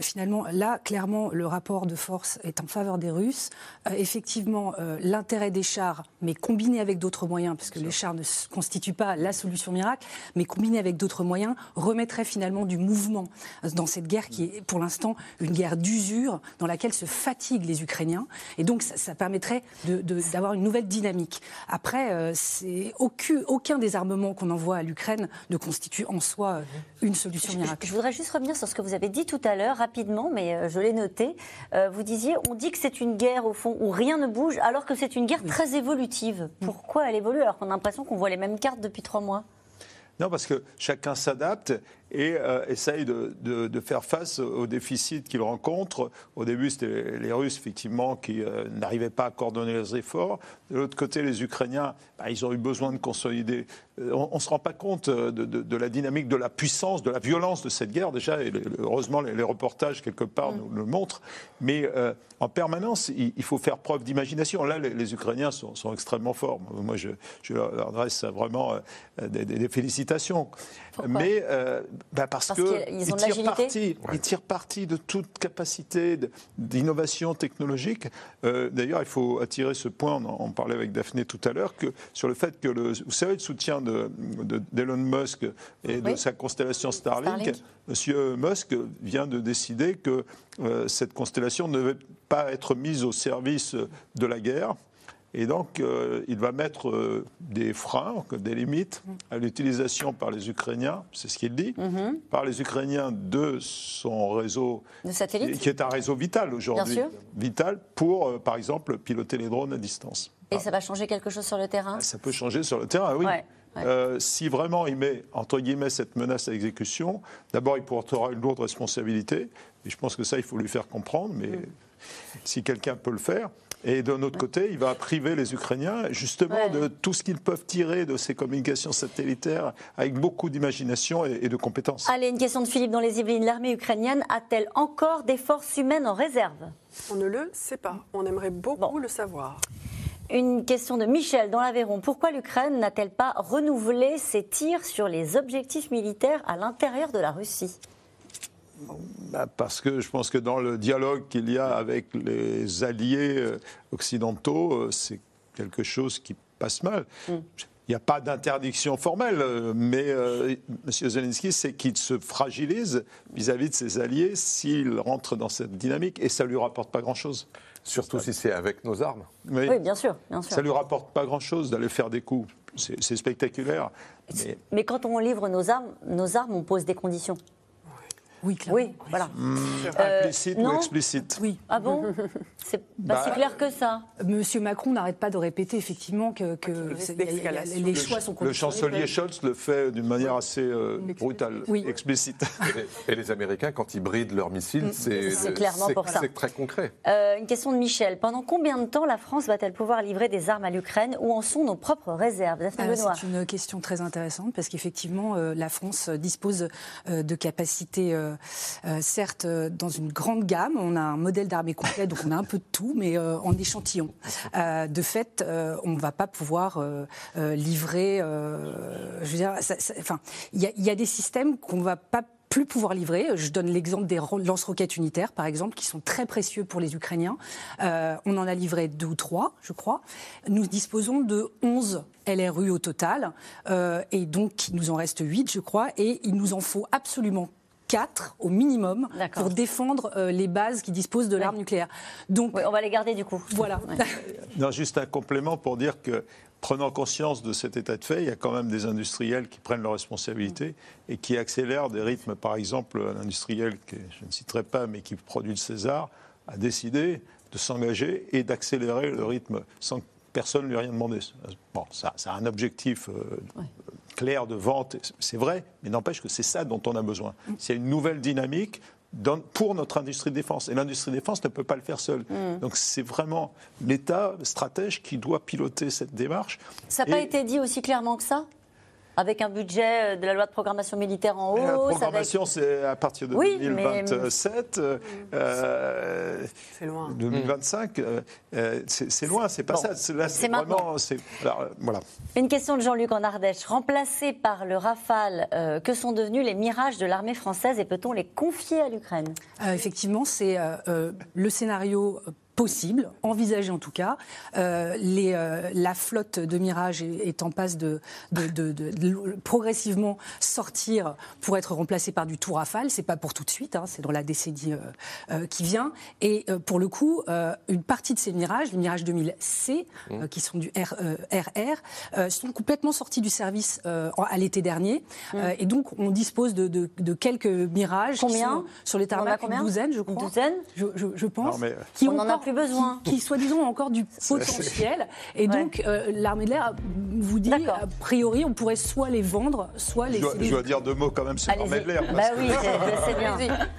finalement, là, clairement, le rapport de force est en faveur des Russes. effectivement, l'intérêt des chars, mais combiné avec d'autres moyens, parce que les chars ne constituent pas la solution miracle, mais combiné avec d'autres moyens, remettrait finalement du mouvement dans cette guerre qui est pour l'instant une guerre d'usure dans laquelle se fatiguent les Ukrainiens. Et donc, ça, permettrait d'avoir une nouvelle dynamique. Après, euh, c'est aucun, aucun des armements qu'on envoie à l'Ukraine ne constitue en soi euh, une solution miracle. Je, voudrais juste revenir sur ce que vous avez dit tout à l'heure, rapidement, mais euh, je l'ai noté. vous disiez, on dit que c'est une guerre, au fond, où rien ne bouge, alors que c'est une guerre très évolutive. Pourquoi elle évolue alors qu'on a l'impression qu'on voit les mêmes cartes depuis trois mois? Non, parce que chacun s'adapte et euh, essaye de, faire face aux déficits qu'ils rencontrent. Au début, c'était les Russes, effectivement, qui euh, n'arrivaient pas à coordonner leurs efforts. De l'autre côté, les Ukrainiens, bah, ils ont eu besoin de consolider. Euh, on ne se rend pas compte de, la dynamique, de la puissance, de la violence de cette guerre, déjà, et heureusement, les, reportages, quelque part, mm. nous le montrent. Mais en permanence, il, faut faire preuve d'imagination. Là, les, Ukrainiens sont, extrêmement forts. Moi, je, leur adresse vraiment des, félicitations. Mais bah, parce, qu'ils tirent parti, ils tirent parti de toute capacité d'innovation technologique. Euh, d'ailleurs, il faut attirer ce point, on en parlait avec Daphné tout à l'heure, que sur le fait que le, vous savez, le soutien d'Elon de, d'Elon Musk et de sa constellation Starlink, Monsieur Musk vient de décider que euh, cette constellation ne devait pas être mise au service de la guerre et donc, euh, il va mettre euh, des freins, des limites à l'utilisation par les Ukrainiens, c'est ce qu'il dit, mhm. par les Ukrainiens de son réseau, de qui est un réseau vital aujourd'hui, vital pour, euh, par exemple, piloter les drones à distance. Et ça va changer quelque chose sur le terrain? Ça peut changer sur le terrain, oui. si vraiment il met, entre guillemets, cette menace à exécution, d'abord il portera une lourde responsabilité, et je pense que ça, il faut lui faire comprendre, mais mm. si quelqu'un peut le faire, et d'un autre côté, il va priver les Ukrainiens justement de tout ce qu'ils peuvent tirer de ces communications satellitaires avec beaucoup d'imagination et, de compétences. Allez, une question de Philippe dans les Yvelines. L'armée ukrainienne a-t-elle encore des forces humaines en réserve? On ne le sait pas. On aimerait beaucoup le savoir. Une question de Michel dans l'Aveyron. Pourquoi l'Ukraine n'a-t-elle pas renouvelé ses tirs sur les objectifs militaires à l'intérieur de la Russie? Bah, parce que je pense que dans le dialogue qu'il y a avec les alliés euh, occidentaux, euh, c'est quelque chose qui passe mal. Mm. Il n'y a pas d'interdiction formelle, euh, mais M. Zelensky, c'est qu'il se fragilise vis-à-vis de ses alliés s'il rentre dans cette dynamique, et ça ne lui rapporte pas grand-chose. Surtout si c'est avec nos armes. Oui, bien, sûr, bien sûr. Ça ne lui rapporte pas grand-chose d'aller faire des coups. C'est spectaculaire. Mais... mais... quand on livre nos armes, nos armes, on pose des conditions. Oui, clairement. Oui, voilà. Mmh. implicite ou explicite Oui. Ah bon C'est pas si bah, clair que ça. Monsieur Macron n'arrête pas de répéter effectivement que, les choix sont Le chancelier Scholz le fait d'une manière assez euh, brutale, oui. explicite. Et les, Américains, quand ils brident leurs missiles, mm. c'est clairement pour ça. C'est très concret. Euh, une question de Michel. Pendant combien de temps la France va-t-elle pouvoir livrer des armes à l'Ukraine Où en sont nos propres réserves euh, C'est une question très intéressante parce qu'effectivement, la France dispose de capacités euh, certes, euh, dans une grande gamme, on a un modèle d'armée complet, donc on a un peu de tout, mais euh, en échantillon. de fait, on ne va pas pouvoir livrer. enfin, il y, y, a des systèmes qu'on ne va pas plus pouvoir livrer. Je donne l'exemple des lance-roquettes unitaires, par exemple, qui sont très précieux pour les Ukrainiens. on en a livré deux ou trois, je crois. Nous disposons de 11 LRU au total, et donc il nous en reste 8, je crois, et il nous en faut absolument 4 au minimum pour défendre euh, les bases qui disposent de l'arme nucléaire. Donc, on va les garder du coup. Voilà. non, juste un complément pour dire que prenant conscience de cet état de fait, il y a quand même des industriels qui prennent leurs responsabilités et qui accélèrent des rythmes. Par exemple, un industriel que je ne citerai pas, mais qui produit le César, a décidé de s'engager et d'accélérer le rythme sans que personne ne lui ait rien demandé. Bon, ça, ça a un objectif euh, clair de vente, c'est vrai, mais n'empêche que c'est ça dont on a besoin. C'est une nouvelle dynamique pour notre industrie de défense. Et l'industrie de défense ne peut pas le faire seule. Mm. Donc c'est vraiment l'État stratège qui doit piloter cette démarche. Ça n'a pas été dit aussi clairement que ça? Avec un budget de la loi de programmation militaire en haut. La programmation, c'est à partir de 2027. c'est loin. 2025, c'est loin, c'est pas ça. c'est vraiment. voilà. Une question de Jean-Luc en Ardèche. Remplacé par le Rafale, que sont devenus les mirages de l'armée française et peut-on les confier à l'Ukraine? Effectivement, c'est le scénario possible, envisagé en tout cas. Euh, les, euh, la flotte de Mirage est, en passe de, de, progressivement sortir pour être remplacée par du Tour Rafale. C'est pas pour tout de suite, hein, c'est dans la décennie euh, qui vient. Et pour le coup, une partie de ces Mirages, les Mirages 2000C, mmh. qui sont du RR, sont complètement sortis du service à l'été dernier. Mmh. et donc, on dispose de, quelques Mirages combien? sur les tarmacs, une douzaine, je crois. Une douzaine? Je, je, pense. qui ont plus besoin. Qui, soi-disant, ont encore du potentiel. Et donc, euh, l'armée de l'air vous dit, a priori, on pourrait soit les vendre, soit les. Je dois, dire deux mots quand même sur l'armée de l'air. Bah oui, c'est bien.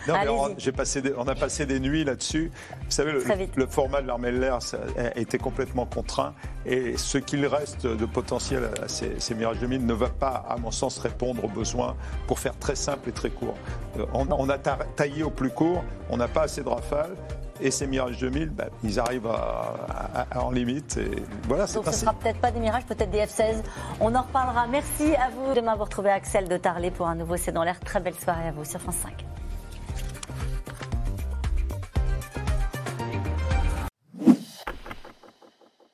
Non, mais passé on a passé des nuits là-dessus. Vous savez, le, format de l'armée de l'air a été complètement contraint. Et ce qu'il reste de potentiel à ces, ces Mirage 2000 ne va pas, à mon sens, répondre aux besoins pour faire très simple et très court. Euh, on, on a taillé au plus court, on n'a pas assez de rafales. Et ces Mirage 2000, bah, ils arrivent à, en limite. Et voilà, Donc ce ne sera peut-être pas des Mirages, peut-être des F-16. On en reparlera. Merci à vous de m'avoir trouvé Axel de Tarlet pour un nouveau C'est dans l'air. Très belle soirée à vous sur France 5.